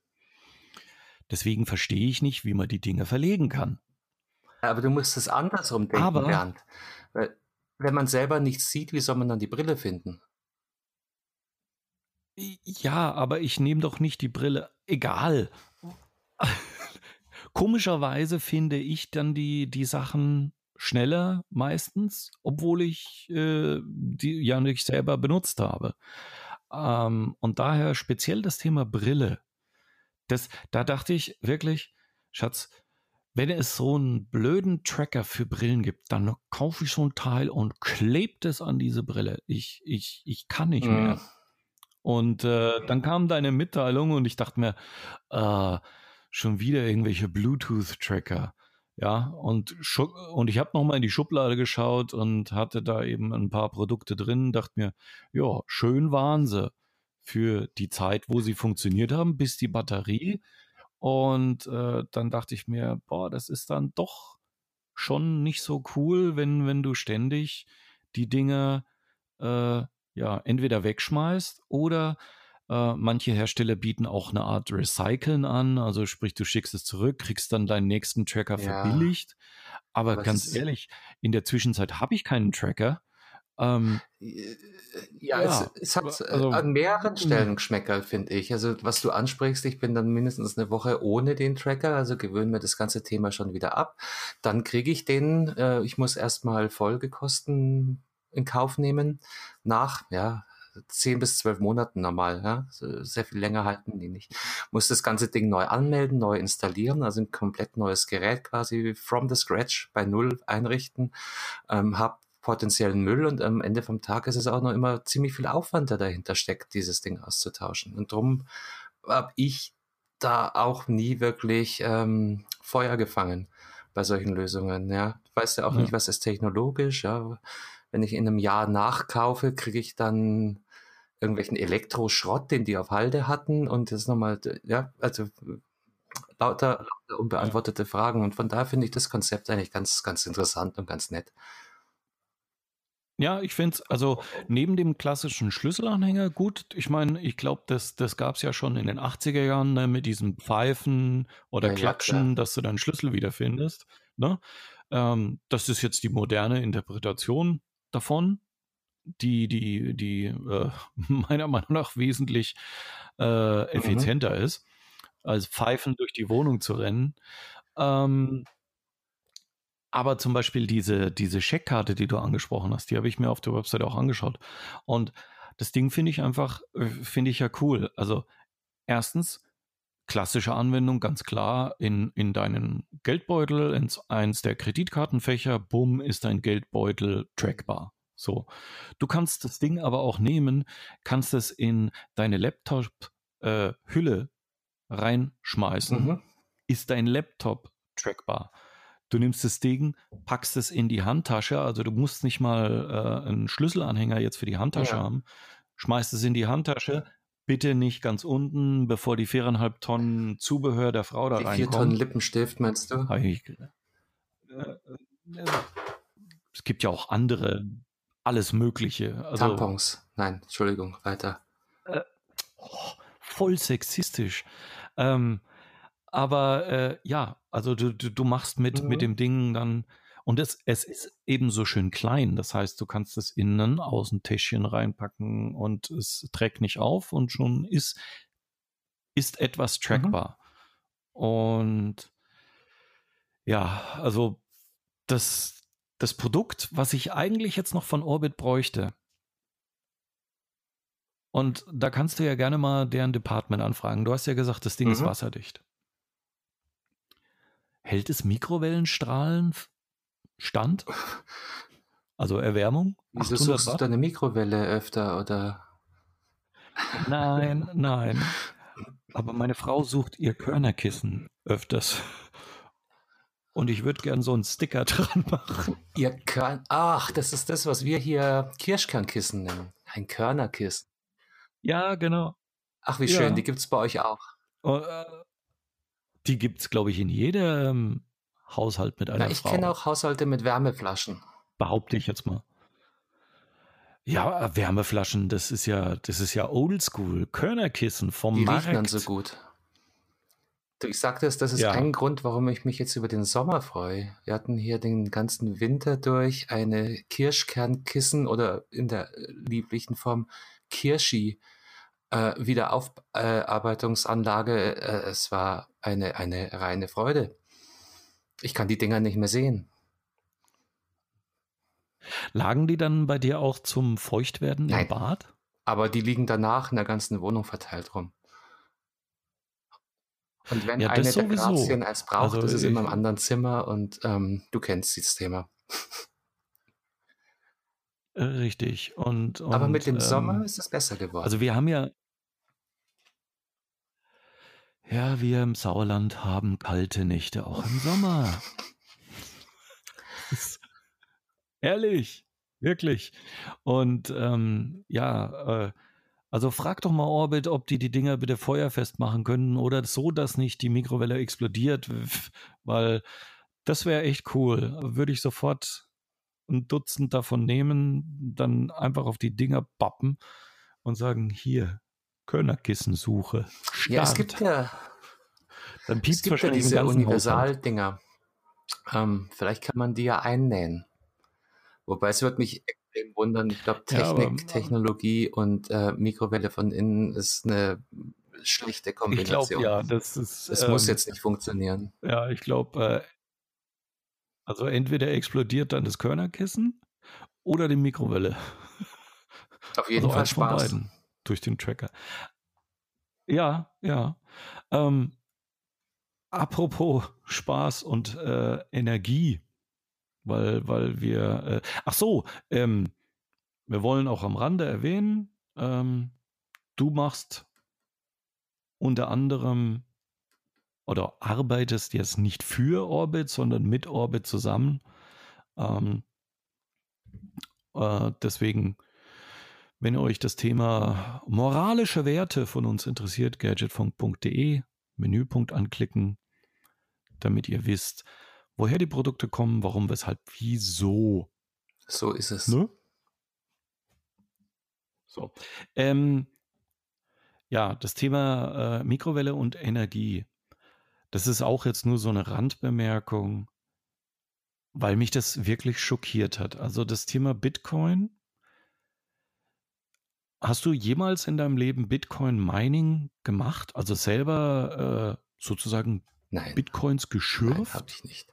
Deswegen verstehe ich nicht, wie man die Dinge verlegen kann. Aber du musst es andersrum denken, aber, Bernd. Weil, wenn man selber nichts sieht, wie soll man dann die Brille finden? Ja, aber ich nehme doch nicht die Brille. Egal. Komischerweise finde ich dann die, die Sachen schneller meistens, obwohl ich äh, die ja nicht selber benutzt habe. Ähm, und daher speziell das Thema Brille. Das, da dachte ich wirklich, Schatz, wenn es so einen blöden Tracker für Brillen gibt, dann kaufe ich so ein Teil und klebt es an diese Brille. Ich, ich, ich kann nicht mhm. mehr. Und äh, dann kam deine Mitteilung und ich dachte mir, äh, schon wieder irgendwelche Bluetooth-Tracker. Ja, und, und ich habe nochmal in die Schublade geschaut und hatte da eben ein paar Produkte drin, dachte mir, ja, schön waren sie für die Zeit, wo sie funktioniert haben, bis die Batterie und äh, dann dachte ich mir, boah, das ist dann doch schon nicht so cool, wenn, wenn du ständig die Dinge äh, ja entweder wegschmeißt oder äh, manche Hersteller bieten auch eine Art Recyceln an, also sprich, du schickst es zurück, kriegst dann deinen nächsten Tracker Ja, verbilligt. Aber aber ganz ehrlich, in der Zwischenzeit habe ich keinen Tracker. Ähm, äh, ja, es, ja, es hat also an mehreren hm, Stellen Geschmäcker, finde ich. Also, was du ansprichst, ich bin dann mindestens eine Woche ohne den Tracker, also gewöhne mir das ganze Thema schon wieder ab. Dann kriege ich den, äh, ich muss erstmal Folgekosten in Kauf nehmen, nach, ja, 10 bis 12 Monaten normal, ja. Sehr viel länger halten die nicht. Muss das ganze Ding neu anmelden, neu installieren, also ein komplett neues Gerät quasi from the scratch bei Null einrichten, ähm, hab potenziellen Müll und am Ende vom Tag ist es auch noch immer ziemlich viel Aufwand, der dahinter steckt, dieses Ding auszutauschen. Und drum habe ich da auch nie wirklich ähm, Feuer gefangen bei solchen Lösungen. Ja, du weißt ja auch nicht, ja, was ist technologisch. Ja, wenn ich in einem Jahr nachkaufe, kriege ich dann irgendwelchen Elektroschrott, den die auf Halde hatten und das nochmal, ja, also lauter, lauter unbeantwortete Fragen. Und von daher finde ich das Konzept eigentlich ganz, ganz interessant und ganz nett. Ja, ich finde es, also neben dem klassischen Schlüsselanhänger, gut, ich meine, ich glaube, das, das gab es ja schon in den 80er Jahren ne, mit diesem Pfeifen oder Ja, ja. Klatschen, dass du deinen Schlüssel wiederfindest. Ne? Ähm, das ist jetzt die moderne Interpretation davon, die, die, die äh, meiner Meinung nach wesentlich äh, Mhm. effizienter ist, als Pfeifen durch die Wohnung zu rennen. Ähm, aber zum Beispiel diese, diese Scheckkarte, die du angesprochen hast, die habe ich mir auf der Website auch angeschaut. Und das Ding finde ich einfach, äh, finde ich ja cool. Also erstens, klassische Anwendung, ganz klar, in, in deinen Geldbeutel, ins eins der Kreditkartenfächer, bumm, ist dein Geldbeutel trackbar. So. Du kannst das Ding aber auch nehmen, kannst es in deine Laptop-Hülle reinschmeißen, Mhm. ist dein Laptop trackbar. Du nimmst das Ding, packst es in die Handtasche, also du musst nicht mal äh, einen Schlüsselanhänger jetzt für die Handtasche Ja. haben, schmeißt es in die Handtasche, bitte nicht ganz unten, bevor die viereinhalb Tonnen Zubehör der Frau da Die vier Tonnen reinkommen. Lippenstift, meinst du? Ich- äh, äh, Es gibt ja auch andere, alles Mögliche. Also Tampons. Nein, Entschuldigung, weiter. äh, oh, voll sexistisch. Ähm, aber äh, ja, also du, du, du machst mit, mit Mhm. dem Ding dann, und es, es ist eben so schön klein. Das heißt, du kannst es innen aus ein Täschchen reinpacken und es trägt nicht auf und schon ist, ist etwas Mhm. trackbar. Und ja, also das, das Produkt, was ich eigentlich jetzt noch von Orbit bräuchte, und da kannst du ja gerne mal deren Department anfragen. Du hast ja gesagt, das Ding ist Mhm. wasserdicht. Hält es Mikrowellenstrahlen stand? Also Erwärmung? Wieso 800 suchst du Watt? deine Mikrowelle öfter oder? Nein, nein. Aber meine Frau sucht ihr Körnerkissen öfters. Und ich würde gern so einen Sticker dran machen. Ihr Körn. Ach, das ist das, was wir hier Kirschkernkissen nennen. Ein Körnerkissen. Ja, genau. Ach, wie schön, Ja. die gibt's bei euch auch. Oh, äh, Die gibt es, glaube ich, in jedem Haushalt mit einer Na, ich Frau. kenne auch Haushalte mit Wärmeflaschen. behaupte ich jetzt mal. Ja, Wärmeflaschen, das ist ja, das ist ja oldschool. Körnerkissen vom Die Markt. riechen dann so gut. Du, ich sagte es, das ist Ja. ein Grund, warum ich mich jetzt über den Sommer freue. Wir hatten hier den ganzen Winter durch eine Kirschkernkissen oder in der äh, lieblichen Form Kirschi äh, Wiederaufarbeitungsanlage. Äh, es war eine, eine reine Freude. Ich kann die Dinger nicht mehr sehen. Lagen die dann bei dir auch zum Feuchtwerden Nein. im Bad? Aber die liegen danach in der ganzen Wohnung verteilt rum. Und wenn Ja, eine der sowieso. Grazien eins braucht, Also ist es immer im anderen Zimmer und ähm, du kennst dieses Thema. Äh, Richtig. Und, und Aber mit dem ähm, Sommer ist es besser geworden. Also wir haben ja, ja, wir im Sauerland haben kalte Nächte auch im Sommer. Ehrlich, wirklich. Und ähm, ja, äh, also frag doch mal Orbit, ob die die Dinger bitte feuerfest machen können oder so, dass nicht die Mikrowelle explodiert, weil das wäre echt cool. Würde ich sofort ein Dutzend davon nehmen, dann einfach auf die Dinger bappen und sagen, hier, Körnerkissensuche. Start. Ja, es gibt ja, dann es gibt ja diese Universaldinger. Ähm, vielleicht kann man die ja einnähen. Wobei es wird mich extrem wundern. Ich glaube, Technik, ja, Technologie und äh, Mikrowelle von innen ist eine schlechte Kombination. Ich glaube, ja, das ist. Es ähm, muss jetzt nicht funktionieren. Ja, ich glaube, äh, also entweder explodiert dann das Körnerkissen oder die Mikrowelle. Auf jeden also Fall Spaß. Beiden, durch den Tracker. Ja, ja. Ähm, apropos Spaß und äh, Energie, weil, weil wir, äh, ach so, ähm, wir wollen auch am Rande erwähnen, ähm, du machst unter anderem oder arbeitest jetzt nicht für Orbit, sondern mit Orbit zusammen. Ähm, äh, deswegen, wenn euch das Thema moralische Werte von uns interessiert, gadgetfunk.de, Menüpunkt anklicken, damit ihr wisst, woher die Produkte kommen, warum, weshalb, wieso. So ist es. Ne? So. Ähm, ja, das Thema äh, Mikrowelle und Energie. Das ist auch jetzt nur so eine Randbemerkung, weil mich das wirklich schockiert hat. Also das Thema Bitcoin. Hast du jemals in deinem Leben Bitcoin Mining gemacht? Also selber äh, sozusagen Nein. Bitcoins geschürft? Nein, habe ich nicht.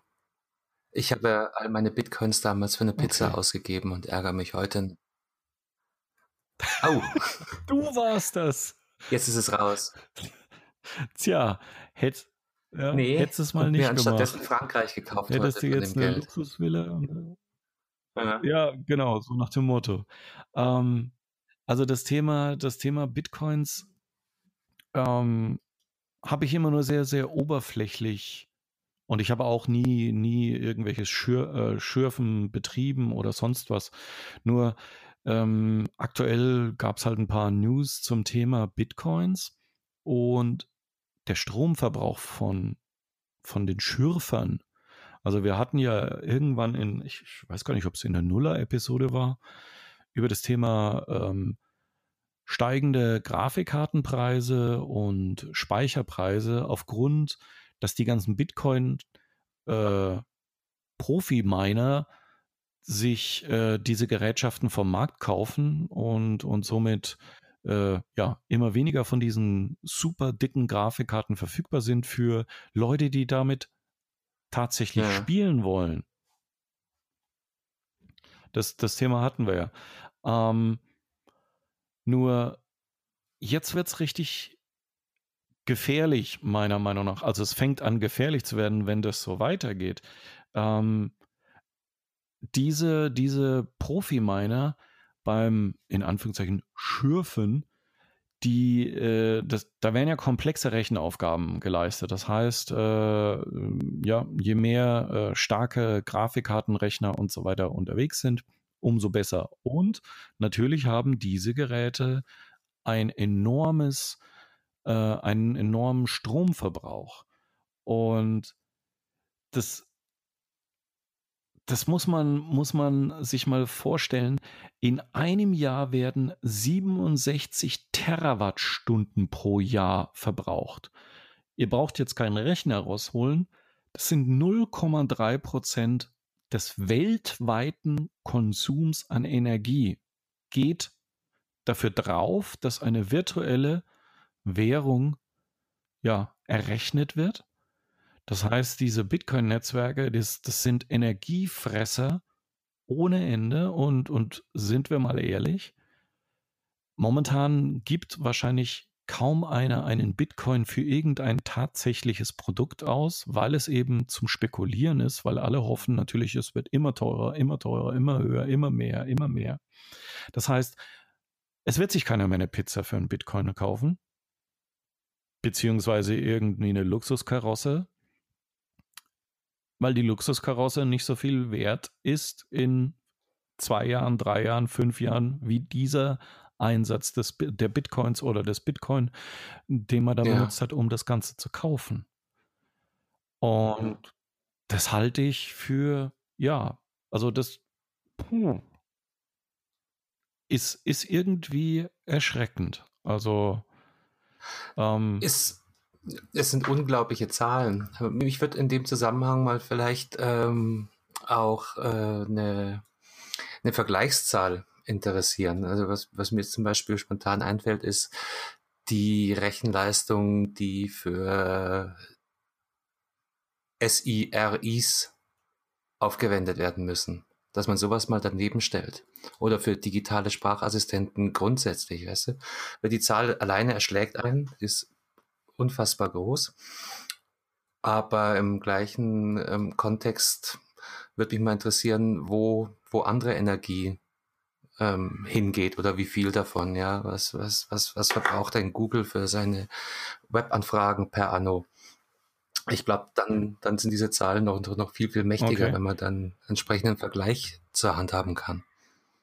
Ich habe all meine Bitcoins damals für eine Pizza okay. ausgegeben und ärgere mich heute. Au! du warst das. Jetzt ist es raus. Tja, hätt, ja, nee, hättest es mal nicht mir gemacht. Frankreich gekauft. Hättest du jetzt eine Geld. Luxusvilla? Ja. ja. genau, so nach dem Motto. Ähm, also das Thema, das Thema Bitcoins ähm, habe ich immer nur sehr, sehr oberflächlich und ich habe auch nie, nie irgendwelches Schür, äh, Schürfen betrieben oder sonst was. Nur ähm, aktuell gab es halt ein paar News zum Thema Bitcoins und der Stromverbrauch von, von den Schürfern. Also wir hatten ja irgendwann in, ich, weiß gar nicht, ob es in der Nuller-Episode war, über das Thema ähm, steigende Grafikkartenpreise und Speicherpreise aufgrund, dass die ganzen Bitcoin äh, sich äh, diese Gerätschaften vom Markt kaufen und, und somit äh, ja immer weniger von diesen super dicken Grafikkarten verfügbar sind für Leute, die damit tatsächlich ja. spielen wollen. Das, das Thema hatten wir ja. Ähm, nur jetzt wird es richtig gefährlich, meiner Meinung nach. Also es fängt an gefährlich zu werden, wenn das so weitergeht. Ähm, diese, diese Profi-Miner beim, in Anführungszeichen, Schürfen, die, äh, das, da werden ja komplexe Rechenaufgaben geleistet. Das heißt, äh, ja, je mehr äh, starke Grafikkartenrechner und so weiter unterwegs sind, umso besser. Und natürlich haben diese Geräte ein enormes, äh, einen enormen Stromverbrauch. Und das das muss man, muss man sich mal vorstellen. In einem Jahr werden 67 Terawattstunden pro Jahr verbraucht. Ihr braucht jetzt keinen Rechner rausholen. Das sind 0,3 Prozent des weltweiten Konsums an Energie. Geht dafür drauf, dass eine virtuelle Währung ja errechnet wird das heißt, diese Bitcoin-Netzwerke, das, das sind Energiefresser ohne Ende und, und sind wir mal ehrlich, momentan gibt wahrscheinlich kaum einer einen Bitcoin für irgendein tatsächliches Produkt aus, weil es eben zum Spekulieren ist, weil alle hoffen natürlich, es wird immer teurer, immer teurer, immer höher, immer mehr, immer mehr. Das heißt, es wird sich keiner mehr eine Pizza für einen Bitcoin kaufen, beziehungsweise irgendwie eine Luxuskarosse, weil die Luxuskarosse nicht so viel wert ist in zwei Jahren, drei Jahren, fünf Jahren wie dieser Einsatz des, der Bitcoins oder des Bitcoin, den man da ja. benutzt hat, um das Ganze zu kaufen. Und das halte ich für, ja, also das, puh, ist, ist irgendwie erschreckend. Also ähm, ist, es sind unglaubliche Zahlen. Mich würde in dem Zusammenhang mal vielleicht ähm, auch äh, eine, eine Vergleichszahl interessieren. Also was, was mir jetzt zum Beispiel spontan einfällt, ist die Rechenleistung, die für SIRIs aufgewendet werden müssen. Dass man sowas mal daneben stellt. Oder für digitale Sprachassistenten grundsätzlich, weißt du? Weil die Zahl alleine erschlägt einen, ist unfassbar groß. Aber im gleichen ähm, Kontext würde mich mal interessieren, wo, wo andere Energie ähm, hingeht oder wie viel davon, ja. Was, was, was, was verbraucht denn Google für seine Webanfragen per Anno? Ich glaube, dann, dann sind diese Zahlen noch, noch viel, viel mächtiger, okay. wenn man dann entsprechenden Vergleich zur Hand haben kann.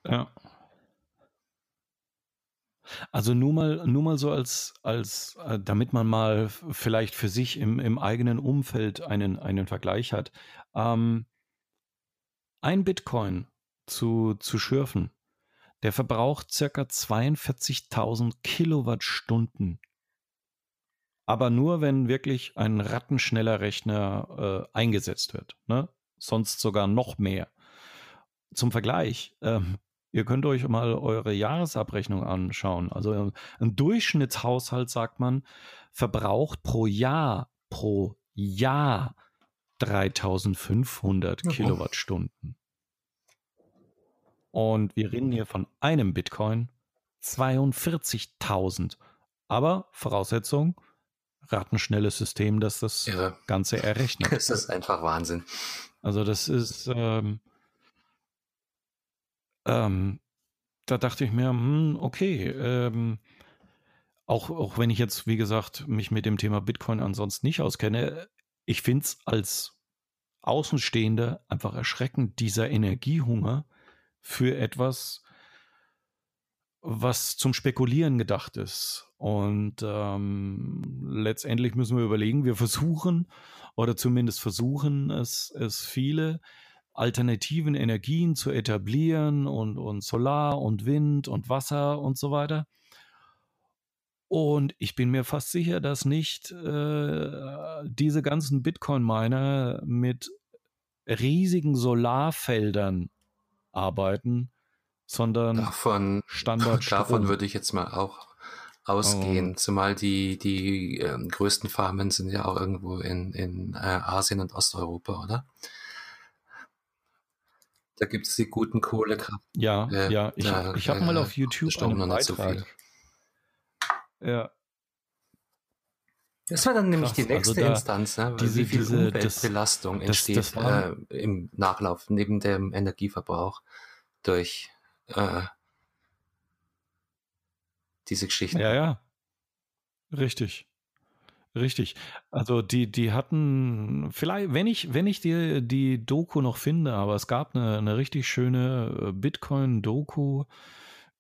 Ja. Also nur mal, nur mal so als, als, äh, damit man mal vielleicht für sich im, im eigenen Umfeld einen, einen Vergleich hat. Ähm, ein Bitcoin zu, zu schürfen, der verbraucht circa 42.000 Kilowattstunden. Aber nur, wenn wirklich ein rattenschneller Rechner äh, eingesetzt wird. Ne? Sonst sogar noch mehr. Zum Vergleich, ähm, Ihr könnt euch mal eure Jahresabrechnung anschauen. Also ein Durchschnittshaushalt, sagt man, verbraucht pro Jahr, pro Jahr 3500 oh. Kilowattstunden. Und wir reden hier von einem Bitcoin 42.000. Aber Voraussetzung, rattenschnelles System, das das Irre. Ganze errechnet. Das ist einfach Wahnsinn. Also das ist, ähm, ähm, da dachte ich mir, hm, okay, ähm, auch, auch wenn ich jetzt, wie gesagt, mich mit dem Thema Bitcoin ansonsten nicht auskenne, ich finde es als Außenstehender einfach erschreckend, dieser Energiehunger für etwas, was zum Spekulieren gedacht ist. Und ähm, letztendlich müssen wir überlegen, wir versuchen, oder zumindest versuchen es, es viele, alternativen Energien zu etablieren und, und Solar und Wind und Wasser und so weiter. Und ich bin mir fast sicher, dass nicht äh, diese ganzen Bitcoin-Miner mit riesigen Solarfeldern arbeiten, sondern davon, Standard. Davon würde ich jetzt mal auch ausgehen. Oh. Zumal die, die äh, größten Farmen sind ja auch irgendwo in, in äh, Asien und Osteuropa, oder? Da gibt es die guten Kohlekraft. Ja, äh, ja. Ich, da, habe äh, mal auf YouTube einen Beitrag. So ja. Das war dann nämlich die also nächste also Instanz, ne? diese, wie viel diese, Umweltbelastung das, entsteht das, das war, äh, im Nachlauf neben dem Energieverbrauch durch äh, diese Geschichten. Ja, ja. Richtig. Richtig. Also die, die hatten, vielleicht, wenn ich, wenn ich die, die Doku noch finde, aber es gab eine, eine richtig schöne äh, Bitcoin-Doku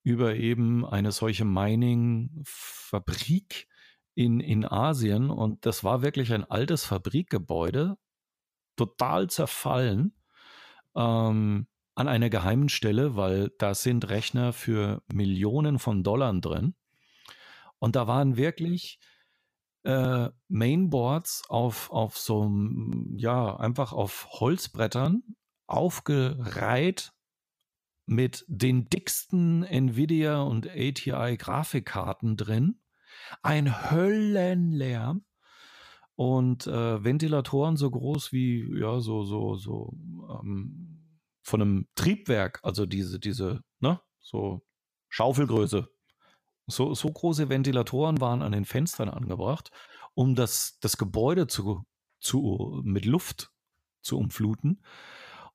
über eben eine solche Mining-Fabrik in, in Asien und das war wirklich ein altes Fabrikgebäude, total zerfallen, ähm, an einer geheimen Stelle, weil da sind Rechner für Millionen von Dollar drin. Und da waren wirklich äh, Mainboards auf, auf so, ja, einfach auf Holzbrettern aufgereiht mit den dicksten Nvidia und ATI Grafikkarten drin. Ein Höllenlärm und äh, Ventilatoren so groß wie, ja, so, so, so ähm, von einem Triebwerk, also diese, diese, ne, so Schaufelgröße, so, so große Ventilatoren waren an den Fenstern angebracht, um das, das Gebäude zu, zu, mit Luft zu umfluten.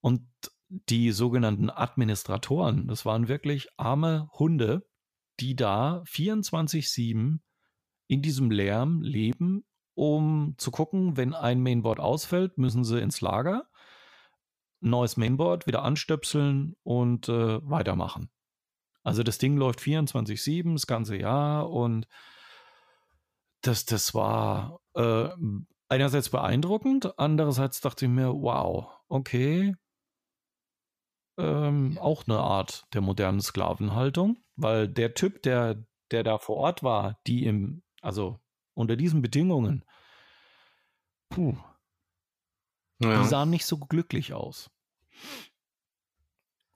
Und die sogenannten Administratoren, das waren wirklich arme Hunde, die da 24-7 in diesem Lärm leben, um zu gucken, wenn ein Mainboard ausfällt, müssen sie ins Lager, neues Mainboard wieder anstöpseln und äh, weitermachen. Also das Ding läuft 24-7 das ganze Jahr und das, das war äh, einerseits beeindruckend, andererseits dachte ich mir, wow, okay, ähm, auch eine Art der modernen Sklavenhaltung, weil der Typ, der, der da vor Ort war, die im, also unter diesen Bedingungen, puh, ja. die sahen nicht so glücklich aus.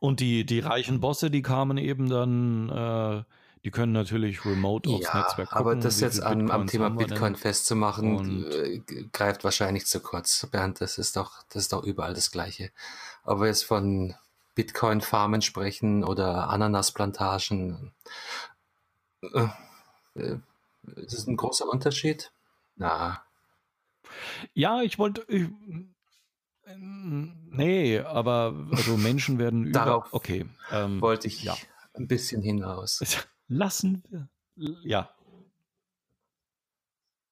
Und die, die reichen Bosse, die kamen eben dann, äh, die können natürlich remote aufs ja, Netzwerk gucken. Aber das jetzt am, am Thema Bitcoin festzumachen, äh, greift wahrscheinlich zu kurz. Bernd, das ist doch, das ist doch überall das Gleiche. Ob wir jetzt von Bitcoin-Farmen sprechen oder Ananasplantagen, äh, äh, ist es ein großer Unterschied? Na. Ja, ich wollte, Nee, aber also Menschen werden über. Darauf okay, ähm, wollte ich ja. ein bisschen hinaus. Lassen wir. Ja.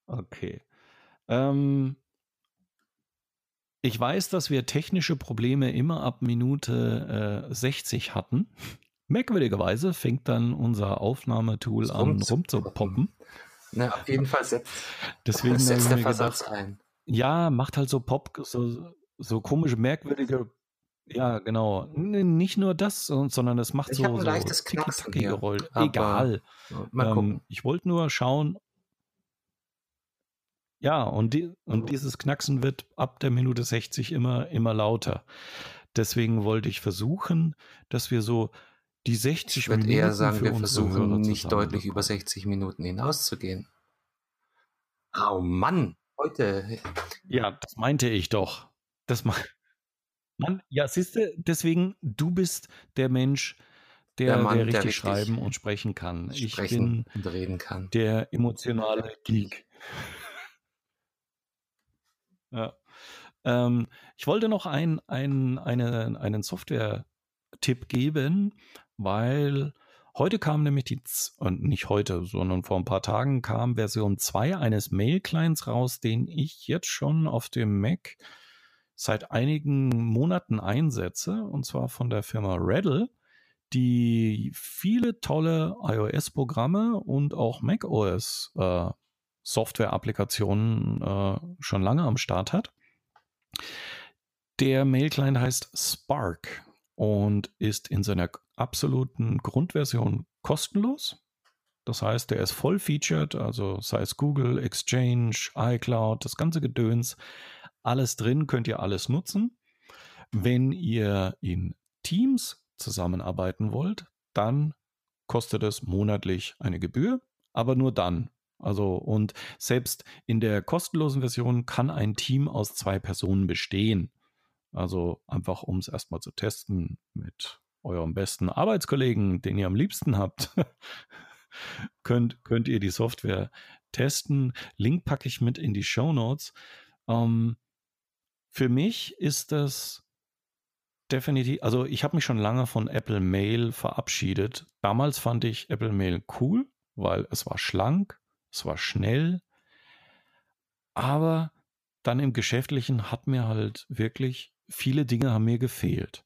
Okay. Ähm, ich weiß, dass wir technische Probleme immer ab Minute äh, 60 hatten. Merkwürdigerweise fängt dann unser Aufnahmetool an rumzupoppen. Na, auf jeden Fall setzt, Deswegen setzt der Versatz gedacht, ein. Ja, macht halt so Pop, so, so komische, merkwürdige, ja, genau. Nicht nur das, sondern es macht ich so, ein leichtes so Knacksen Geräusch. Egal. Mal gucken. Ähm, ich wollte nur schauen. Ja, und, die, und dieses Knacksen wird ab der Minute 60 immer, immer lauter. Deswegen wollte ich versuchen, dass wir so die 60 ich Minuten. Ich würde eher sagen, wir versuchen nicht deutlich über 60 Minuten hinauszugehen. Oh Mann, heute. Ja, das meinte ich doch. Das macht. Mann, ja, siehst du, deswegen, du bist der Mensch, der, der, Mann, der richtig der schreiben und sprechen kann. ich bin und reden kann. Der emotionale Geek. ja. Ähm, ich wollte noch ein, ein, eine, einen Software-Tipp geben, weil heute kam nämlich die, und nicht heute, sondern vor ein paar Tagen kam Version 2 eines Mail-Clients raus, den ich jetzt schon auf dem Mac seit einigen Monaten einsetze, und zwar von der Firma Redl, die viele tolle iOS-Programme und auch macOS äh, äh, schon lange am Start hat. Der Mail-Client heißt Spark und ist in seiner absoluten Grundversion kostenlos. Das heißt, der ist voll featured, also sei es Google, Exchange, iCloud, das ganze Gedöns alles drin, könnt ihr alles nutzen. Wenn ihr in Teams zusammenarbeiten wollt, dann kostet es monatlich eine Gebühr, aber nur dann. Also und selbst in der kostenlosen Version kann ein Team aus zwei Personen bestehen. Also einfach um es erstmal zu testen mit eurem besten Arbeitskollegen, den ihr am liebsten habt, könnt, könnt ihr die Software testen. Link packe ich mit in die Show Notes. Ähm, für mich ist das definitiv, also ich habe mich schon lange von Apple Mail verabschiedet. Damals fand ich Apple Mail cool, weil es war schlank, es war schnell, aber dann im Geschäftlichen hat mir halt wirklich viele Dinge haben mir gefehlt.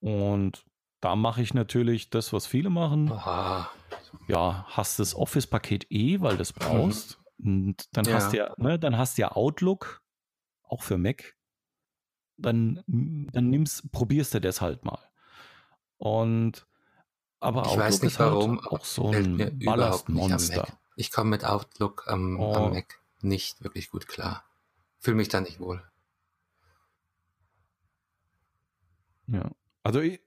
Und da mache ich natürlich das, was viele machen. Aha. Ja, hast das Office-Paket eh, weil du es brauchst. Und dann ja. hast du ja, ne, dann hast du ja Outlook, auch für Mac, dann, dann nimmst, probierst du das halt mal. Und aber ich Outlook weiß nicht halt warum, auch so ein Ballastmonster. Ich komme mit Outlook am, oh. am, Mac nicht wirklich gut klar. Fühle mich da nicht wohl. Ja, also ich,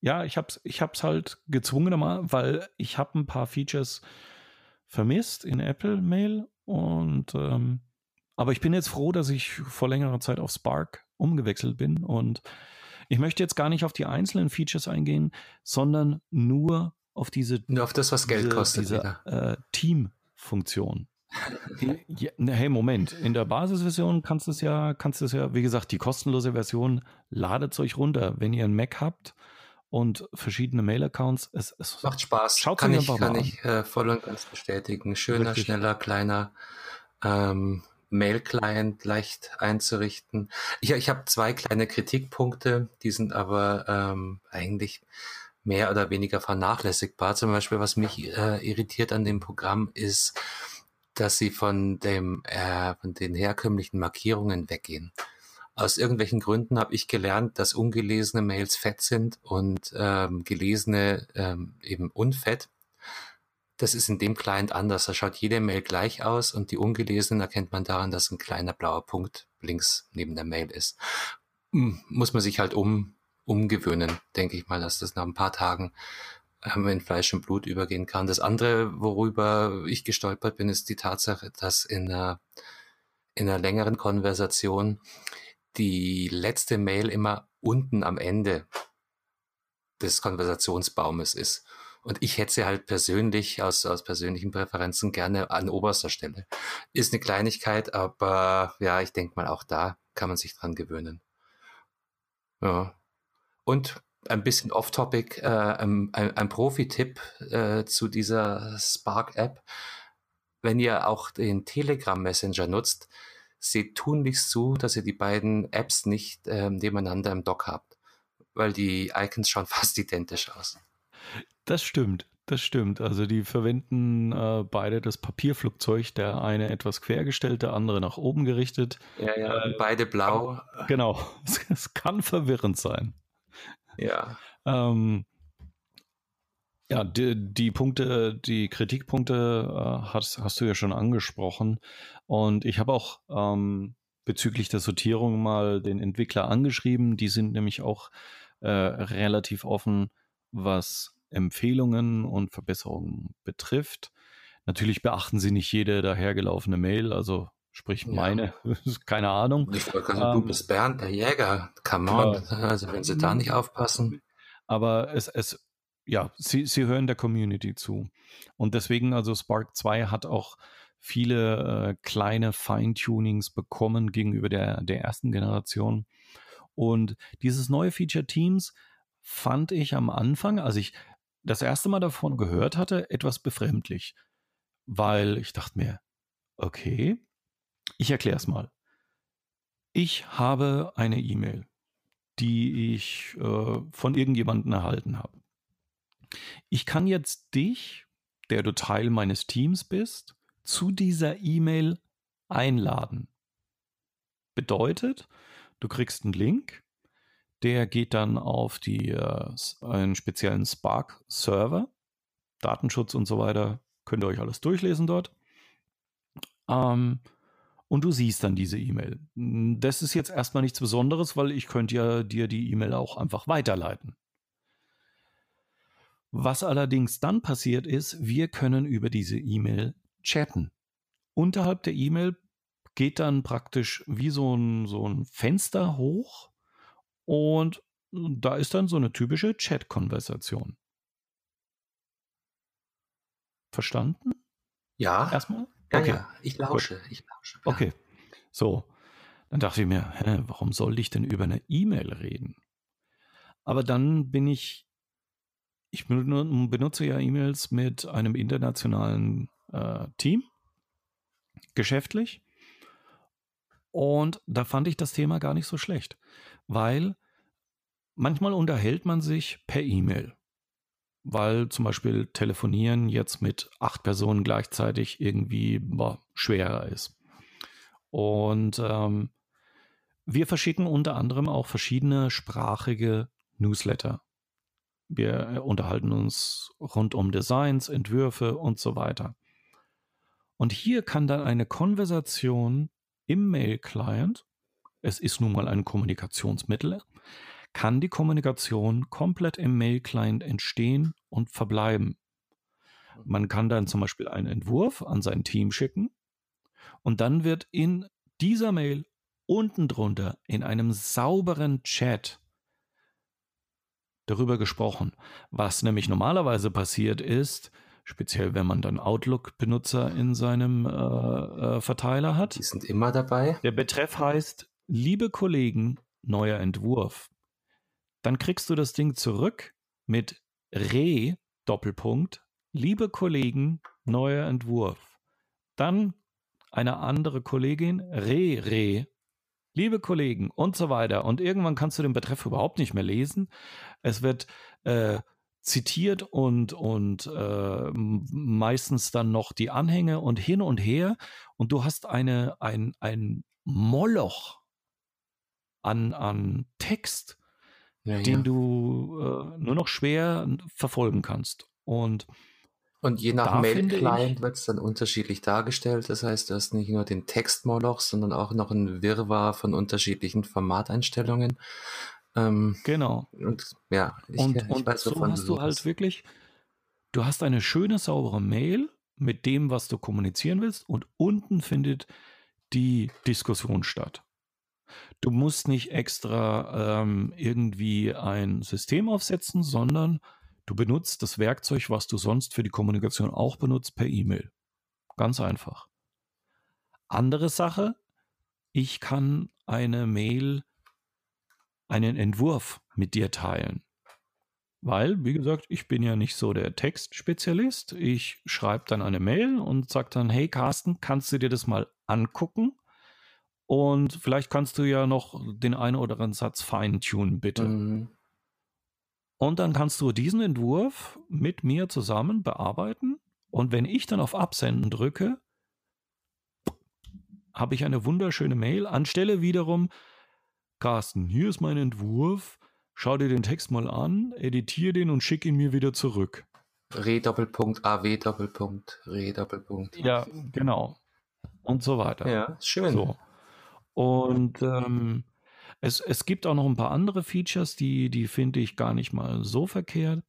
ja, ich hab's, ich hab's halt gezwungenermaßen, weil ich habe ein paar Features vermisst in Apple Mail und ähm, aber ich bin jetzt froh, dass ich vor längerer Zeit auf Spark umgewechselt bin und ich möchte jetzt gar nicht auf die einzelnen Features eingehen, sondern nur auf diese nur auf das, was Geld diese, kostet, diese äh, Team-Funktion. ja, hey, Moment. In der Basisversion kannst du es ja, kannst du es ja, wie gesagt, die kostenlose Version ladet es euch runter. Wenn ihr einen Mac habt und verschiedene Mail-Accounts, es, es macht Spaß. Schaut kann ich, einfach kann mal ich äh, voll und ganz bestätigen. Schöner, Wirklich. schneller, kleiner. Ähm, Mail-Client leicht einzurichten. Ich, ich habe zwei kleine Kritikpunkte, die sind aber ähm, eigentlich mehr oder weniger vernachlässigbar. Zum Beispiel, was mich äh, irritiert an dem Programm ist, dass sie von dem äh, von den herkömmlichen Markierungen weggehen. Aus irgendwelchen Gründen habe ich gelernt, dass ungelesene Mails fett sind und ähm, gelesene ähm, eben unfett. Das ist in dem Client anders. Da schaut jede Mail gleich aus und die ungelesenen erkennt man daran, dass ein kleiner blauer Punkt links neben der Mail ist. Hm, muss man sich halt um, umgewöhnen, denke ich mal, dass das nach ein paar Tagen ähm, in Fleisch und Blut übergehen kann. Das andere, worüber ich gestolpert bin, ist die Tatsache, dass in einer, in einer längeren Konversation die letzte Mail immer unten am Ende des Konversationsbaumes ist. Und ich hätte sie halt persönlich, aus, aus persönlichen Präferenzen, gerne an oberster Stelle. Ist eine Kleinigkeit, aber ja, ich denke mal, auch da kann man sich dran gewöhnen. Ja. Und ein bisschen off-topic, äh, ein, ein Profi-Tipp äh, zu dieser Spark-App. Wenn ihr auch den Telegram-Messenger nutzt, seht tunlichst zu, dass ihr die beiden Apps nicht äh, nebeneinander im Dock habt, weil die Icons schauen fast identisch aus. Das stimmt, das stimmt. Also die verwenden äh, beide das Papierflugzeug, der eine etwas quergestellt, der andere nach oben gerichtet. Ja, ja, äh, beide blau. Genau, es kann verwirrend sein. Ja. Ähm, ja, die, die, Punkte, die Kritikpunkte äh, hast, hast du ja schon angesprochen. Und ich habe auch ähm, bezüglich der Sortierung mal den Entwickler angeschrieben. Die sind nämlich auch äh, relativ offen, was Empfehlungen und Verbesserungen betrifft. Natürlich beachten sie nicht jede dahergelaufene Mail, also sprich meine, ja. keine Ahnung. Ich wollte sagen, ähm, du bist Bernd, der Jäger, come on. Ja. Also wenn sie da nicht aufpassen. Aber es, es ja, sie, sie hören der Community zu. Und deswegen, also Spark 2 hat auch viele äh, kleine Feintunings bekommen gegenüber der, der ersten Generation. Und dieses neue Feature Teams fand ich am Anfang, als ich das erste Mal davon gehört hatte, etwas befremdlich, weil ich dachte mir, okay, ich erkläre es mal. Ich habe eine E-Mail, die ich äh, von irgendjemandem erhalten habe. Ich kann jetzt dich, der du Teil meines Teams bist, zu dieser E-Mail einladen. Bedeutet, du kriegst einen Link, der geht dann auf die, äh, einen speziellen Spark-Server. Datenschutz und so weiter. Könnt ihr euch alles durchlesen dort. Ähm, und du siehst dann diese E-Mail. Das ist jetzt erstmal nichts Besonderes, weil ich könnte ja dir die E-Mail auch einfach weiterleiten. Was allerdings dann passiert ist, wir können über diese E-Mail chatten. Unterhalb der E-Mail geht dann praktisch wie so ein, so ein Fenster hoch und da ist dann so eine typische Chat-Konversation. Verstanden? Ja. Erstmal? Ja, okay. ja. Ich lausche. Ich lausche. Ja. Okay. So. Dann dachte ich mir, hä, warum soll ich denn über eine E-Mail reden? Aber dann bin ich, ich benutze ja E-Mails mit einem internationalen äh, Team, geschäftlich. Und da fand ich das Thema gar nicht so schlecht, weil manchmal unterhält man sich per E-Mail, weil zum Beispiel telefonieren jetzt mit acht Personen gleichzeitig irgendwie boah, schwerer ist. Und ähm, wir verschicken unter anderem auch verschiedene sprachige Newsletter. Wir äh, unterhalten uns rund um Designs, Entwürfe und so weiter. Und hier kann dann eine Konversation im Mail-Client, es ist nun mal ein Kommunikationsmittel, kann die Kommunikation komplett im Mail-Client entstehen und verbleiben. Man kann dann zum Beispiel einen Entwurf an sein Team schicken und dann wird in dieser Mail unten drunter in einem sauberen Chat darüber gesprochen. Was nämlich normalerweise passiert ist, Speziell, wenn man dann Outlook-Benutzer in seinem äh, äh, Verteiler hat. Die sind immer dabei. Der Betreff heißt, liebe Kollegen, neuer Entwurf. Dann kriegst du das Ding zurück mit Re, Doppelpunkt, liebe Kollegen, neuer Entwurf. Dann eine andere Kollegin, Re, Re, liebe Kollegen und so weiter. Und irgendwann kannst du den Betreff überhaupt nicht mehr lesen. Es wird äh, zitiert und, und äh, meistens dann noch die Anhänge und hin und her. Und du hast eine, ein, ein Moloch an, an Text, Ja, den ja. du äh, nur noch schwer verfolgen kannst. Und Und je nach Mail-Client wird es dann unterschiedlich dargestellt. Das heißt, du hast nicht nur den Textmoloch, sondern auch noch ein Wirrwarr von unterschiedlichen Formateinstellungen. Ähm, genau. und ja, ich, Und, ich und weiß, so hast du halt redest. wirklich, du hast eine schöne, saubere Mail mit dem, was du kommunizieren willst, und unten findet die Diskussion statt. Du musst nicht extra ähm, irgendwie ein System aufsetzen, sondern du benutzt das Werkzeug, was du sonst für die Kommunikation auch benutzt, per E-Mail. Ganz einfach. Andere Sache, ich kann eine Mail, einen Entwurf mit dir teilen. Weil, wie gesagt, ich bin ja nicht so der Textspezialist. Ich schreibe dann eine Mail und sage dann, hey Carsten, kannst du dir das mal angucken? Und vielleicht kannst du ja noch den einen oder anderen Satz feintunen, bitte. Mhm. Und dann kannst du diesen Entwurf mit mir zusammen bearbeiten. Und wenn ich dann auf Absenden drücke, habe ich eine wunderschöne Mail. Anstelle wiederum, Carsten, hier ist mein Entwurf. Schau dir den Text mal an, editiere den und schick ihn mir wieder zurück. Re Doppelpunkt, AW Doppelpunkt, Re Doppelpunkt. Ja, genau. Und so weiter. Ja, schön. So. Und ähm, es, es gibt auch noch ein paar andere Features, die, die finde ich gar nicht mal so verkehrt.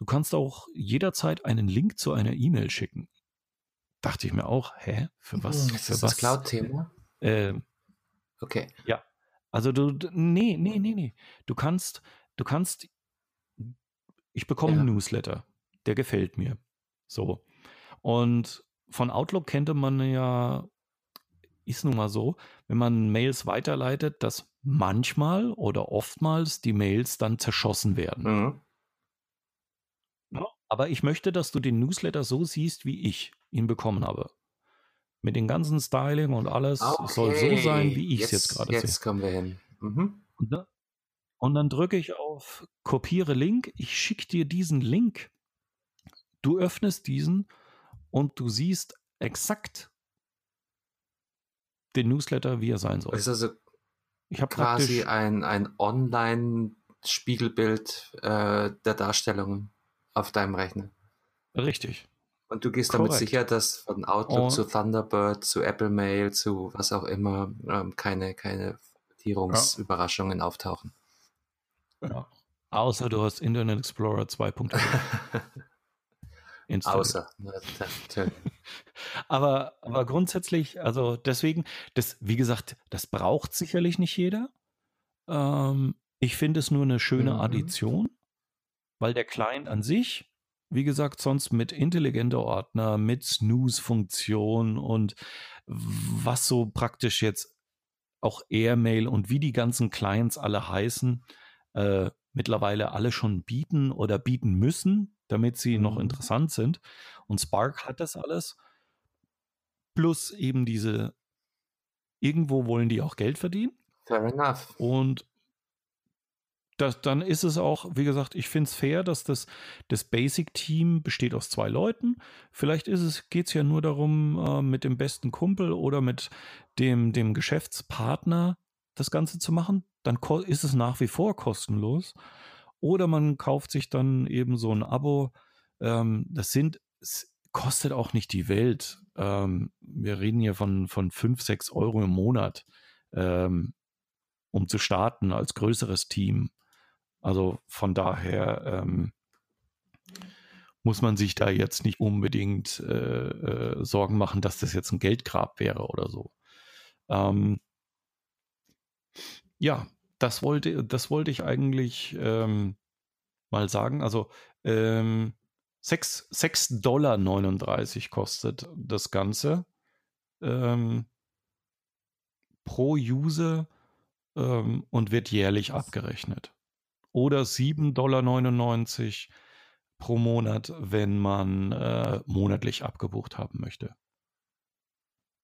Du kannst auch jederzeit einen Link zu einer E-Mail schicken. Dachte ich mir auch, hä? Für was? Hm, Ist für das was? das Cloud-Thema? Äh, Okay. also du, nee, nee, nee, nee. Du kannst, du kannst, ich bekomme Ja. einen Newsletter, der gefällt mir. So. Und von Outlook kennt man ja, ist nun mal so, wenn man Mails weiterleitet, dass manchmal oder oftmals die Mails dann zerschossen werden. Mhm. Aber ich möchte, dass du den Newsletter so siehst, wie ich ihn bekommen habe. Mit dem ganzen Styling und alles Es soll so sein, wie ich es jetzt gerade sehe. Jetzt kommen wir hin. Mhm. Und dann drücke ich auf Kopiere Link. Ich schicke dir diesen Link. Du öffnest diesen und du siehst exakt den Newsletter, wie er sein soll. Ist also Ich habe quasi ein, ein Online-Spiegelbild äh, der Darstellungen auf deinem Rechner. richtig. Und du gehst damit Korrekt. sicher, dass von Outlook Und- zu Thunderbird, zu Apple Mail, zu was auch immer, ähm, keine, keine Formatierungsüberraschungen auftauchen. Ja. Außer du hast Internet Explorer 2.0 installiert. Außer. Aber, aber grundsätzlich, also deswegen, das, wie gesagt, das braucht sicherlich nicht jeder. Ähm, ich finde es nur eine schöne Mhm. Addition, weil der Client an sich, wie gesagt, sonst mit intelligenter Ordner, mit Snooze-Funktion und was so praktisch jetzt auch Airmail und wie die ganzen Clients alle heißen, äh, mittlerweile alle schon bieten oder bieten müssen, damit sie noch Mhm. interessant sind. Und Spark hat das alles. Plus eben diese, irgendwo wollen die auch Geld verdienen. Fair enough. Und das, dann ist es auch, wie gesagt, ich finde es fair, dass das, das Basic-Team besteht aus zwei Leuten. Vielleicht ist es, geht es ja nur darum, äh, mit dem besten Kumpel oder mit dem, dem Geschäftspartner das Ganze zu machen. Dann ist es nach wie vor kostenlos. Oder man kauft sich dann eben so ein Abo. Ähm, das sind, es kostet auch nicht die Welt. Ähm, wir reden hier von, von 5, 6 Euro im Monat. Ähm, um zu starten als größeres Team. Also von daher ähm, muss man sich da jetzt nicht unbedingt äh, äh, Sorgen machen, dass das jetzt ein Geldgrab wäre oder so. Ähm, ja, das wollte, das wollte ich eigentlich ähm, mal sagen. Also ähm, 6, 6,39 Dollar kostet das Ganze ähm, pro User ähm, und wird jährlich abgerechnet. Oder 7,99 Dollar pro Monat, wenn man äh, monatlich abgebucht haben möchte.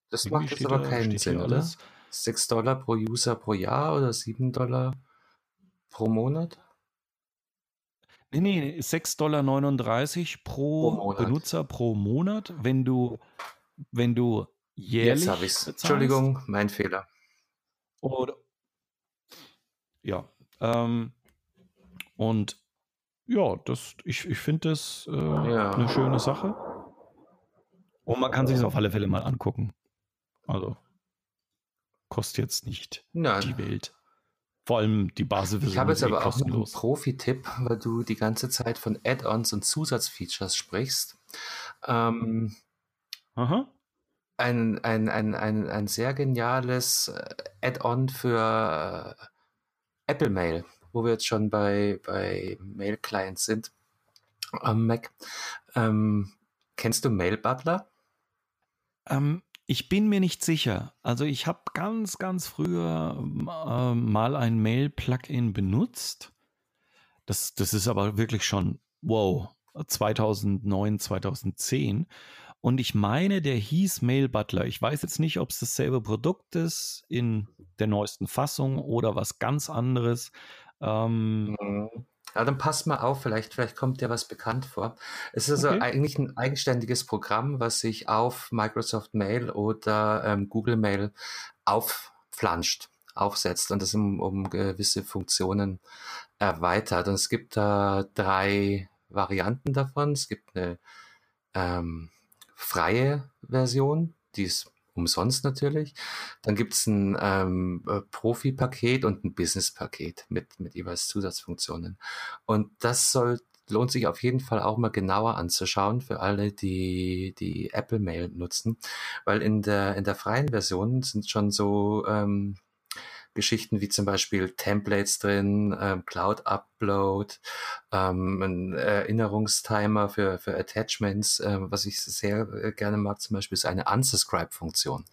Das Irgendwie macht jetzt aber da- keinen Sinn, oder? alles. 6 Dollar pro User pro Jahr oder 7 Dollar pro Monat? Nee, nee, 6,39 Dollar pro, Pro. Benutzer pro Monat, wenn du, wenn du jährlich Jetzt habe ich. Entschuldigung, mein Fehler. Oder, ja. Ähm, und ja, das, ich, ich finde das äh, ja. eine schöne Sache. Und man kann sich es auf alle Fälle mal angucken. Also kostet jetzt nicht Nein. die Welt. Vor allem die Basisversion. Ich habe jetzt aber auch einen Profi-Tipp, weil du die ganze Zeit von Add-ons und Zusatzfeatures sprichst. Ähm, Aha. Ein, ein, ein, ein, ein sehr geniales äh, Add-on für äh, Apple Mail, wo wir jetzt schon bei, bei Mail-Clients sind am Mac. Ähm, kennst du Mail Butler? Ähm, ich bin mir nicht sicher. Also ich habe ganz, ganz früher äh, mal ein Mail-Plugin benutzt. Das, das ist aber wirklich schon, wow, 2009, 2010. Und ich meine, der hieß Mail Butler. Ich weiß jetzt nicht, ob es dasselbe Produkt ist in der neuesten Fassung oder was ganz anderes. Ähm, mhm. Ja, dann passt mal auf, vielleicht, vielleicht kommt dir was bekannt vor. Es ist okay. also eigentlich ein eigenständiges Programm, was sich auf Microsoft Mail oder ähm, Google Mail aufflanscht, aufsetzt und das um, um gewisse Funktionen erweitert. Und es gibt da drei Varianten davon. Es gibt eine ähm, freie Version, die ist umsonst natürlich. Dann gibt es ein ähm, äh, Profi-Paket und ein Business-Paket mit, mit jeweils Zusatzfunktionen. Und das soll, lohnt sich auf jeden Fall auch mal genauer anzuschauen für alle, die die Apple Mail nutzen, weil in der, in der freien Version sind schon so ähm, Geschichten wie zum Beispiel Templates drin, ähm, Cloud Upload, ähm, ein Erinnerungstimer für, für Attachments. Äh, was ich sehr äh, gerne mag zum Beispiel ist eine Unsubscribe-Funktion.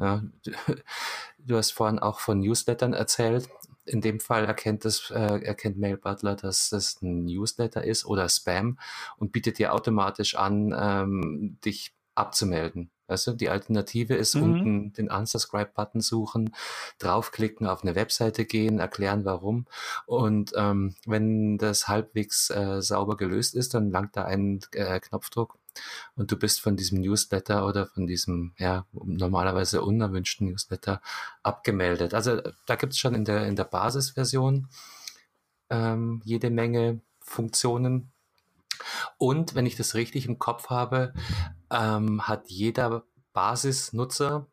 Ja, du hast vorhin auch von Newslettern erzählt. In dem Fall erkennt das, äh, erkennt Mail Butler, dass das ein Newsletter ist oder Spam und bietet dir automatisch an, ähm, dich abzumelden. Also die Alternative ist mhm. unten den Unsubscribe-Button suchen, draufklicken, auf eine Webseite gehen, erklären warum. Und ähm, wenn das halbwegs äh, sauber gelöst ist, dann langt da ein äh, Knopfdruck und du bist von diesem Newsletter oder von diesem ja normalerweise unerwünschten Newsletter abgemeldet. Also da gibt es schon in der in der Basisversion ähm, jede Menge Funktionen, und wenn ich das richtig im Kopf habe, ähm, hat jeder Basisnutzer,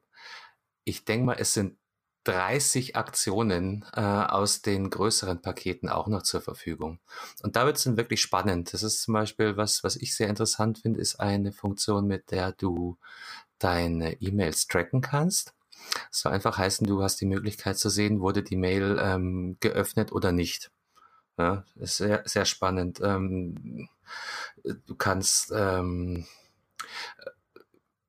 ich denke mal, es sind 30 Aktionen äh, aus den größeren Paketen auch noch zur Verfügung. Und da wird es dann wirklich spannend. Das ist zum Beispiel was, was ich sehr interessant finde, ist eine Funktion, mit der du deine E-Mails tracken kannst. Das soll einfach heißen, du hast die Möglichkeit zu sehen, wurde die Mail ähm, geöffnet oder nicht. Ja, ist sehr, sehr spannend. Ähm, du kannst ähm,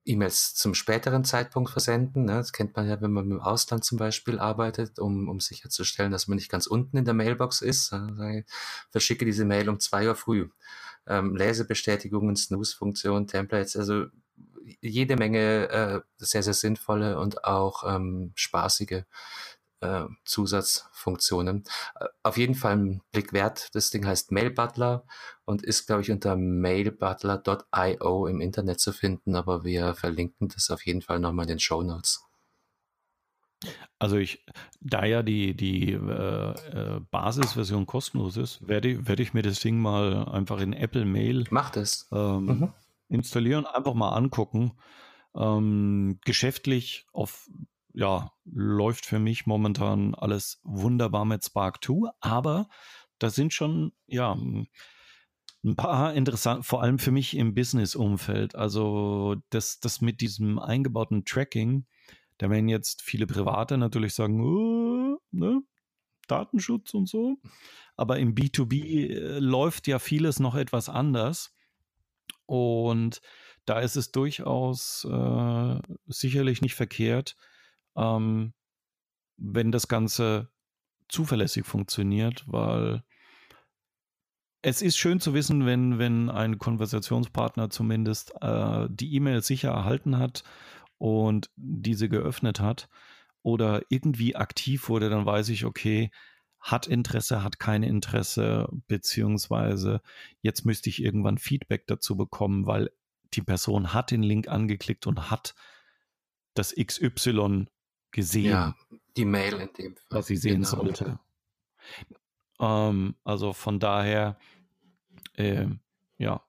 E-Mails zum späteren Zeitpunkt versenden. Ne? Das kennt man ja, wenn man im Ausland zum Beispiel arbeitet, um, um sicherzustellen, dass man nicht ganz unten in der Mailbox ist. Also verschicke diese Mail um zwei Uhr früh. Ähm, Lesebestätigungen, Snooze-Funktion, Templates, also jede Menge äh, sehr, sehr sinnvolle und auch ähm, spaßige äh, Zusatzfunktionen. Äh, auf jeden Fall ein Blick wert. Das Ding heißt Mail Butler und ist, glaube ich, unter mailbutler.io im Internet zu finden, aber wir verlinken das auf jeden Fall nochmal in den Show Notes. Also ich, da ja die, die äh, äh, Basisversion kostenlos ist, werde, werde ich mir das Ding mal einfach in Apple Mail. Ähm, mhm. installieren, einfach mal angucken. Ähm, geschäftlich auf ja, läuft für mich momentan alles wunderbar mit Spark 2, aber da sind schon, ja, ein paar interessant, vor allem für mich im Business-Umfeld. Also das, das mit diesem eingebauten Tracking, da werden jetzt viele Private natürlich sagen, oh, ne, Datenschutz und so. Aber im B2B äh, läuft ja vieles noch etwas anders. Und da ist es durchaus äh, sicherlich nicht verkehrt, ähm, wenn das Ganze zuverlässig funktioniert, weil es ist schön zu wissen, wenn, wenn ein Konversationspartner zumindest äh, die E-Mail sicher erhalten hat und diese geöffnet hat oder irgendwie aktiv wurde, dann weiß ich, okay, hat Interesse, hat kein Interesse, beziehungsweise jetzt müsste ich irgendwann Feedback dazu bekommen, weil die Person hat den Link angeklickt und hat das XY gesehen. Ja, die Mail in dem Fall. Was sie sehen genau. sollte. Ähm, also von daher, äh, ja.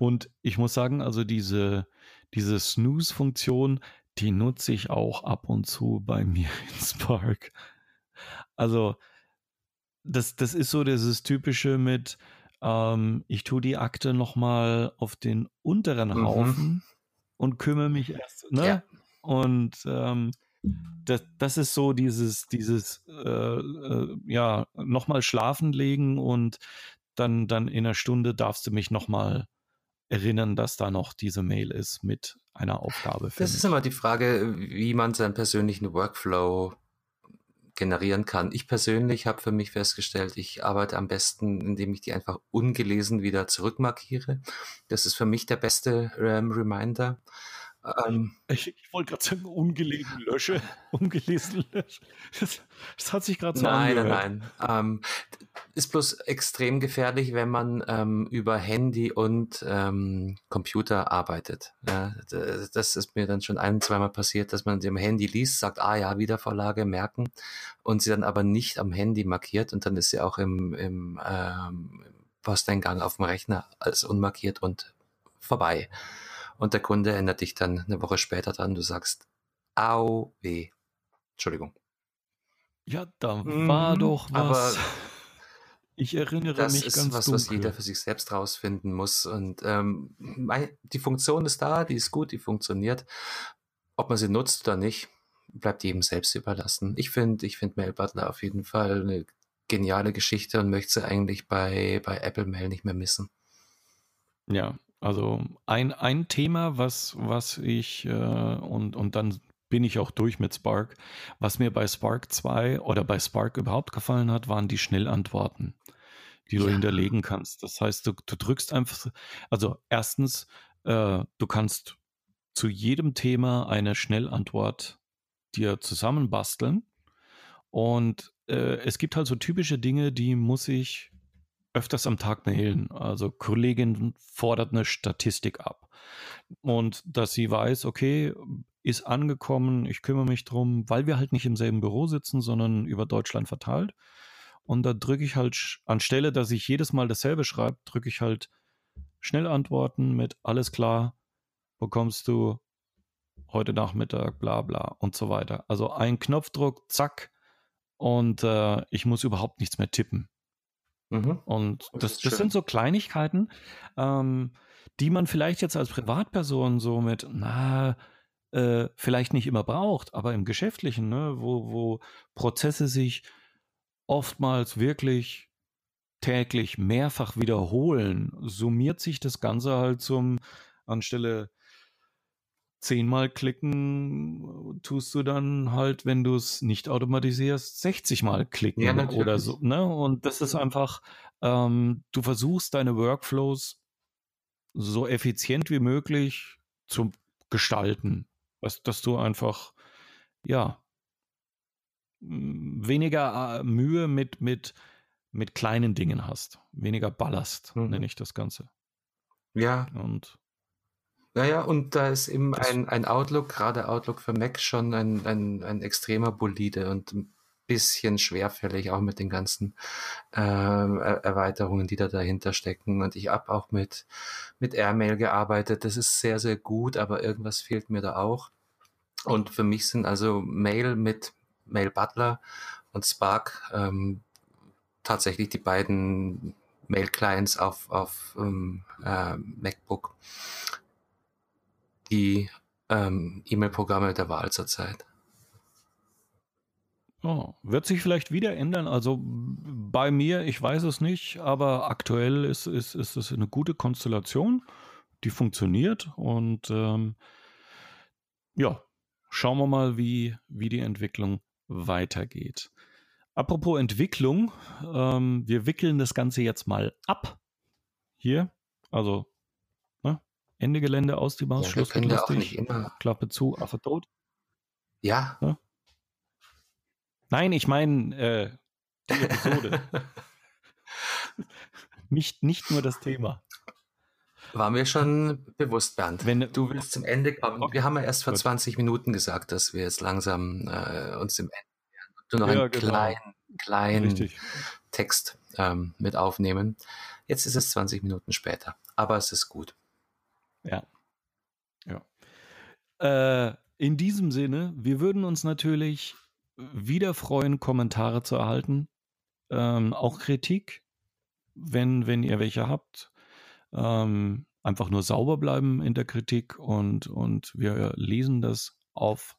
Und ich muss sagen, also diese, diese Snooze-Funktion, die nutze ich auch ab und zu bei mir in Spark. Also, das, das ist so dieses typische mit, ähm, ich tue die Akte nochmal auf den unteren mhm. Haufen und kümmere mich erst, ne? Ja. Und ähm, das, das ist so dieses, dieses, äh, äh, ja, nochmal schlafen legen und dann, dann in einer Stunde darfst du mich nochmal erinnern, dass da noch diese Mail ist mit einer Aufgabe. das mich. ist immer die Frage, wie man seinen persönlichen Workflow generieren kann. Ich persönlich habe für mich festgestellt, ich arbeite am besten, indem ich die einfach ungelesen wieder zurückmarkiere. Das ist für mich der beste ähm, Reminder. Ähm, ich, ich wollte gerade sagen, ungelesen lösche. ungelesen lösche. Das, das hat sich gerade so Nein, angehört. nein, nein. Ähm, ist bloß extrem gefährlich, wenn man ähm, über Handy und ähm, Computer arbeitet. Ja, das ist mir dann schon ein, zweimal passiert, dass man dem Handy liest, sagt, ah ja, Wiedervorlage merken und sie dann aber nicht am Handy markiert und dann ist sie auch im, im ähm, Posteingang auf dem Rechner als unmarkiert und vorbei. Und der Kunde erinnert dich dann eine Woche später dran, du sagst, au weh. Entschuldigung. Ja, da war mhm, doch was. Aber ich erinnere das mich ist ganz was, dunkel. was jeder für sich selbst rausfinden muss. Und ähm, die Funktion ist da, die ist gut, die funktioniert. Ob man sie nutzt oder nicht, bleibt jedem selbst überlassen. Ich finde, ich finde Mail Butler auf jeden Fall eine geniale Geschichte und möchte sie eigentlich bei, bei Apple Mail nicht mehr missen. Ja, also ein, ein Thema, was, was ich, äh, und, und dann bin ich auch durch mit Spark. Was mir bei Spark 2 oder bei Spark überhaupt gefallen hat, waren die Schnellantworten, die du ja. hinterlegen kannst. Das heißt, du, du drückst einfach, also erstens, äh, du kannst zu jedem Thema eine Schnellantwort dir zusammenbasteln. Und äh, es gibt halt so typische Dinge, die muss ich öfters am Tag mailen. Also Kollegin fordert eine Statistik ab. Und dass sie weiß, okay, ist angekommen, ich kümmere mich drum, weil wir halt nicht im selben Büro sitzen, sondern über Deutschland verteilt. Und da drücke ich halt, anstelle, dass ich jedes Mal dasselbe schreibe, drücke ich halt schnell antworten mit alles klar, bekommst du heute Nachmittag, bla bla und so weiter. Also ein Knopfdruck, zack, und äh, ich muss überhaupt nichts mehr tippen. Mhm. Und das, das, sind so Kleinigkeiten, ähm, die man vielleicht jetzt als Privatperson so mit, na, äh, vielleicht nicht immer braucht, aber im Geschäftlichen, ne, wo, wo Prozesse sich oftmals wirklich täglich mehrfach wiederholen, summiert sich das Ganze halt zum, anstelle zehnmal klicken, tust du dann halt, wenn du es nicht automatisierst, 60 Mal klicken ja, oder so. Ne? Und das ist einfach, ähm, du versuchst deine Workflows so effizient wie möglich zu gestalten. Dass, dass du einfach, ja, weniger äh, Mühe mit, mit, mit kleinen Dingen hast. Weniger Ballast, mhm. nenne ich das Ganze. Ja. Und naja, und da ist eben ein, ein Outlook, gerade Outlook für Mac, schon ein, ein, ein extremer Bolide und ein bisschen schwerfällig, auch mit den ganzen äh, Erweiterungen, die da dahinter stecken. Und ich habe auch mit, mit Airmail gearbeitet. Das ist sehr, sehr gut, aber irgendwas fehlt mir da auch. Und für mich sind also Mail mit Mail Butler und Spark ähm, tatsächlich die beiden Mail-Clients auf, auf ähm, äh, MacBook die ähm, E-Mail-Programme der Wahl zurzeit. Oh, wird sich vielleicht wieder ändern. Also bei mir, ich weiß es nicht, aber aktuell ist, ist, ist es eine gute Konstellation, die funktioniert und ähm, ja, schauen wir mal, wie, wie die Entwicklung weitergeht. Apropos Entwicklung, ähm, wir wickeln das Ganze jetzt mal ab. Hier, also Ende Gelände aus die Maus, ja, Schluss mit lustig, Klappe zu, Affe tot. Ja. ja? Nein, ich meine äh, die Episode. nicht, nicht nur das Thema. War mir schon bewusst, Bernd. Wenn, du willst zum Ende kommen. Wir haben ja erst vor 20 Minuten gesagt, dass wir jetzt langsam äh, uns im Ende Nur noch ja, einen genau. kleinen, kleinen Richtig. Text ähm, mit aufnehmen. Jetzt ist es 20 Minuten später, aber es ist gut. Ja. Ja. Äh, in diesem Sinne, wir würden uns natürlich wieder freuen, Kommentare zu erhalten. Ähm, auch Kritik, wenn, wenn ihr welche habt. Ähm, einfach nur sauber bleiben in der Kritik und, und wir lesen das auf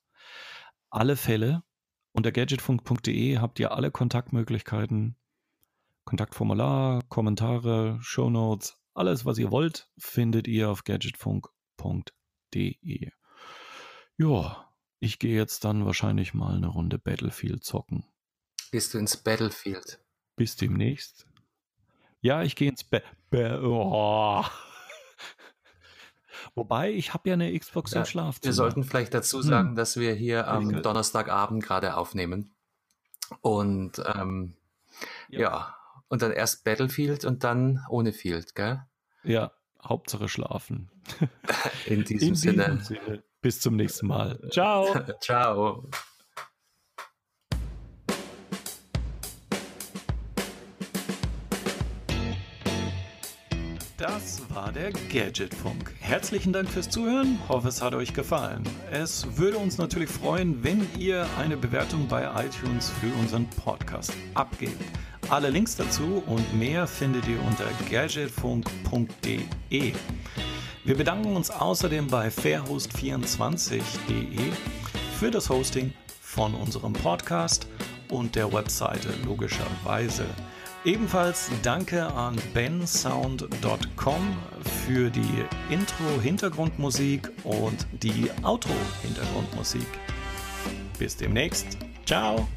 alle Fälle. Unter gadgetfunk.de habt ihr alle Kontaktmöglichkeiten. Kontaktformular, Kommentare, Shownotes, alles, was ihr wollt, findet ihr auf gadgetfunk.de. Ja, ich gehe jetzt dann wahrscheinlich mal eine Runde Battlefield zocken. Gehst du ins Battlefield? Bis demnächst. Ja, ich gehe ins Ba... ba oh. Wobei, ich habe ja eine Xbox ja, im Schlafzimmer. Wir sollten vielleicht dazu sagen, hm. dass wir hier am Donnerstagabend gerade aufnehmen. Und ähm, ja. ja. Und dann erst Battlefield und dann ohne Field, gell? Ja, Hauptsache schlafen. In diesem, In Sinne. diesem Sinne. Bis zum nächsten Mal. Ciao. Ciao. Das war der Gadgetfunk. Herzlichen Dank fürs Zuhören. Hoffe, es hat euch gefallen. Es würde uns natürlich freuen, wenn ihr eine Bewertung bei iTunes für unseren Podcast abgebt. Alle Links dazu und mehr findet ihr unter gadgetfunk.de. Wir bedanken uns außerdem bei fairhost24.de für das Hosting von unserem Podcast und der Webseite logischerweise. Ebenfalls danke an bensound.com für die Intro-Hintergrundmusik und die Outro-Hintergrundmusik. Bis demnächst. Ciao!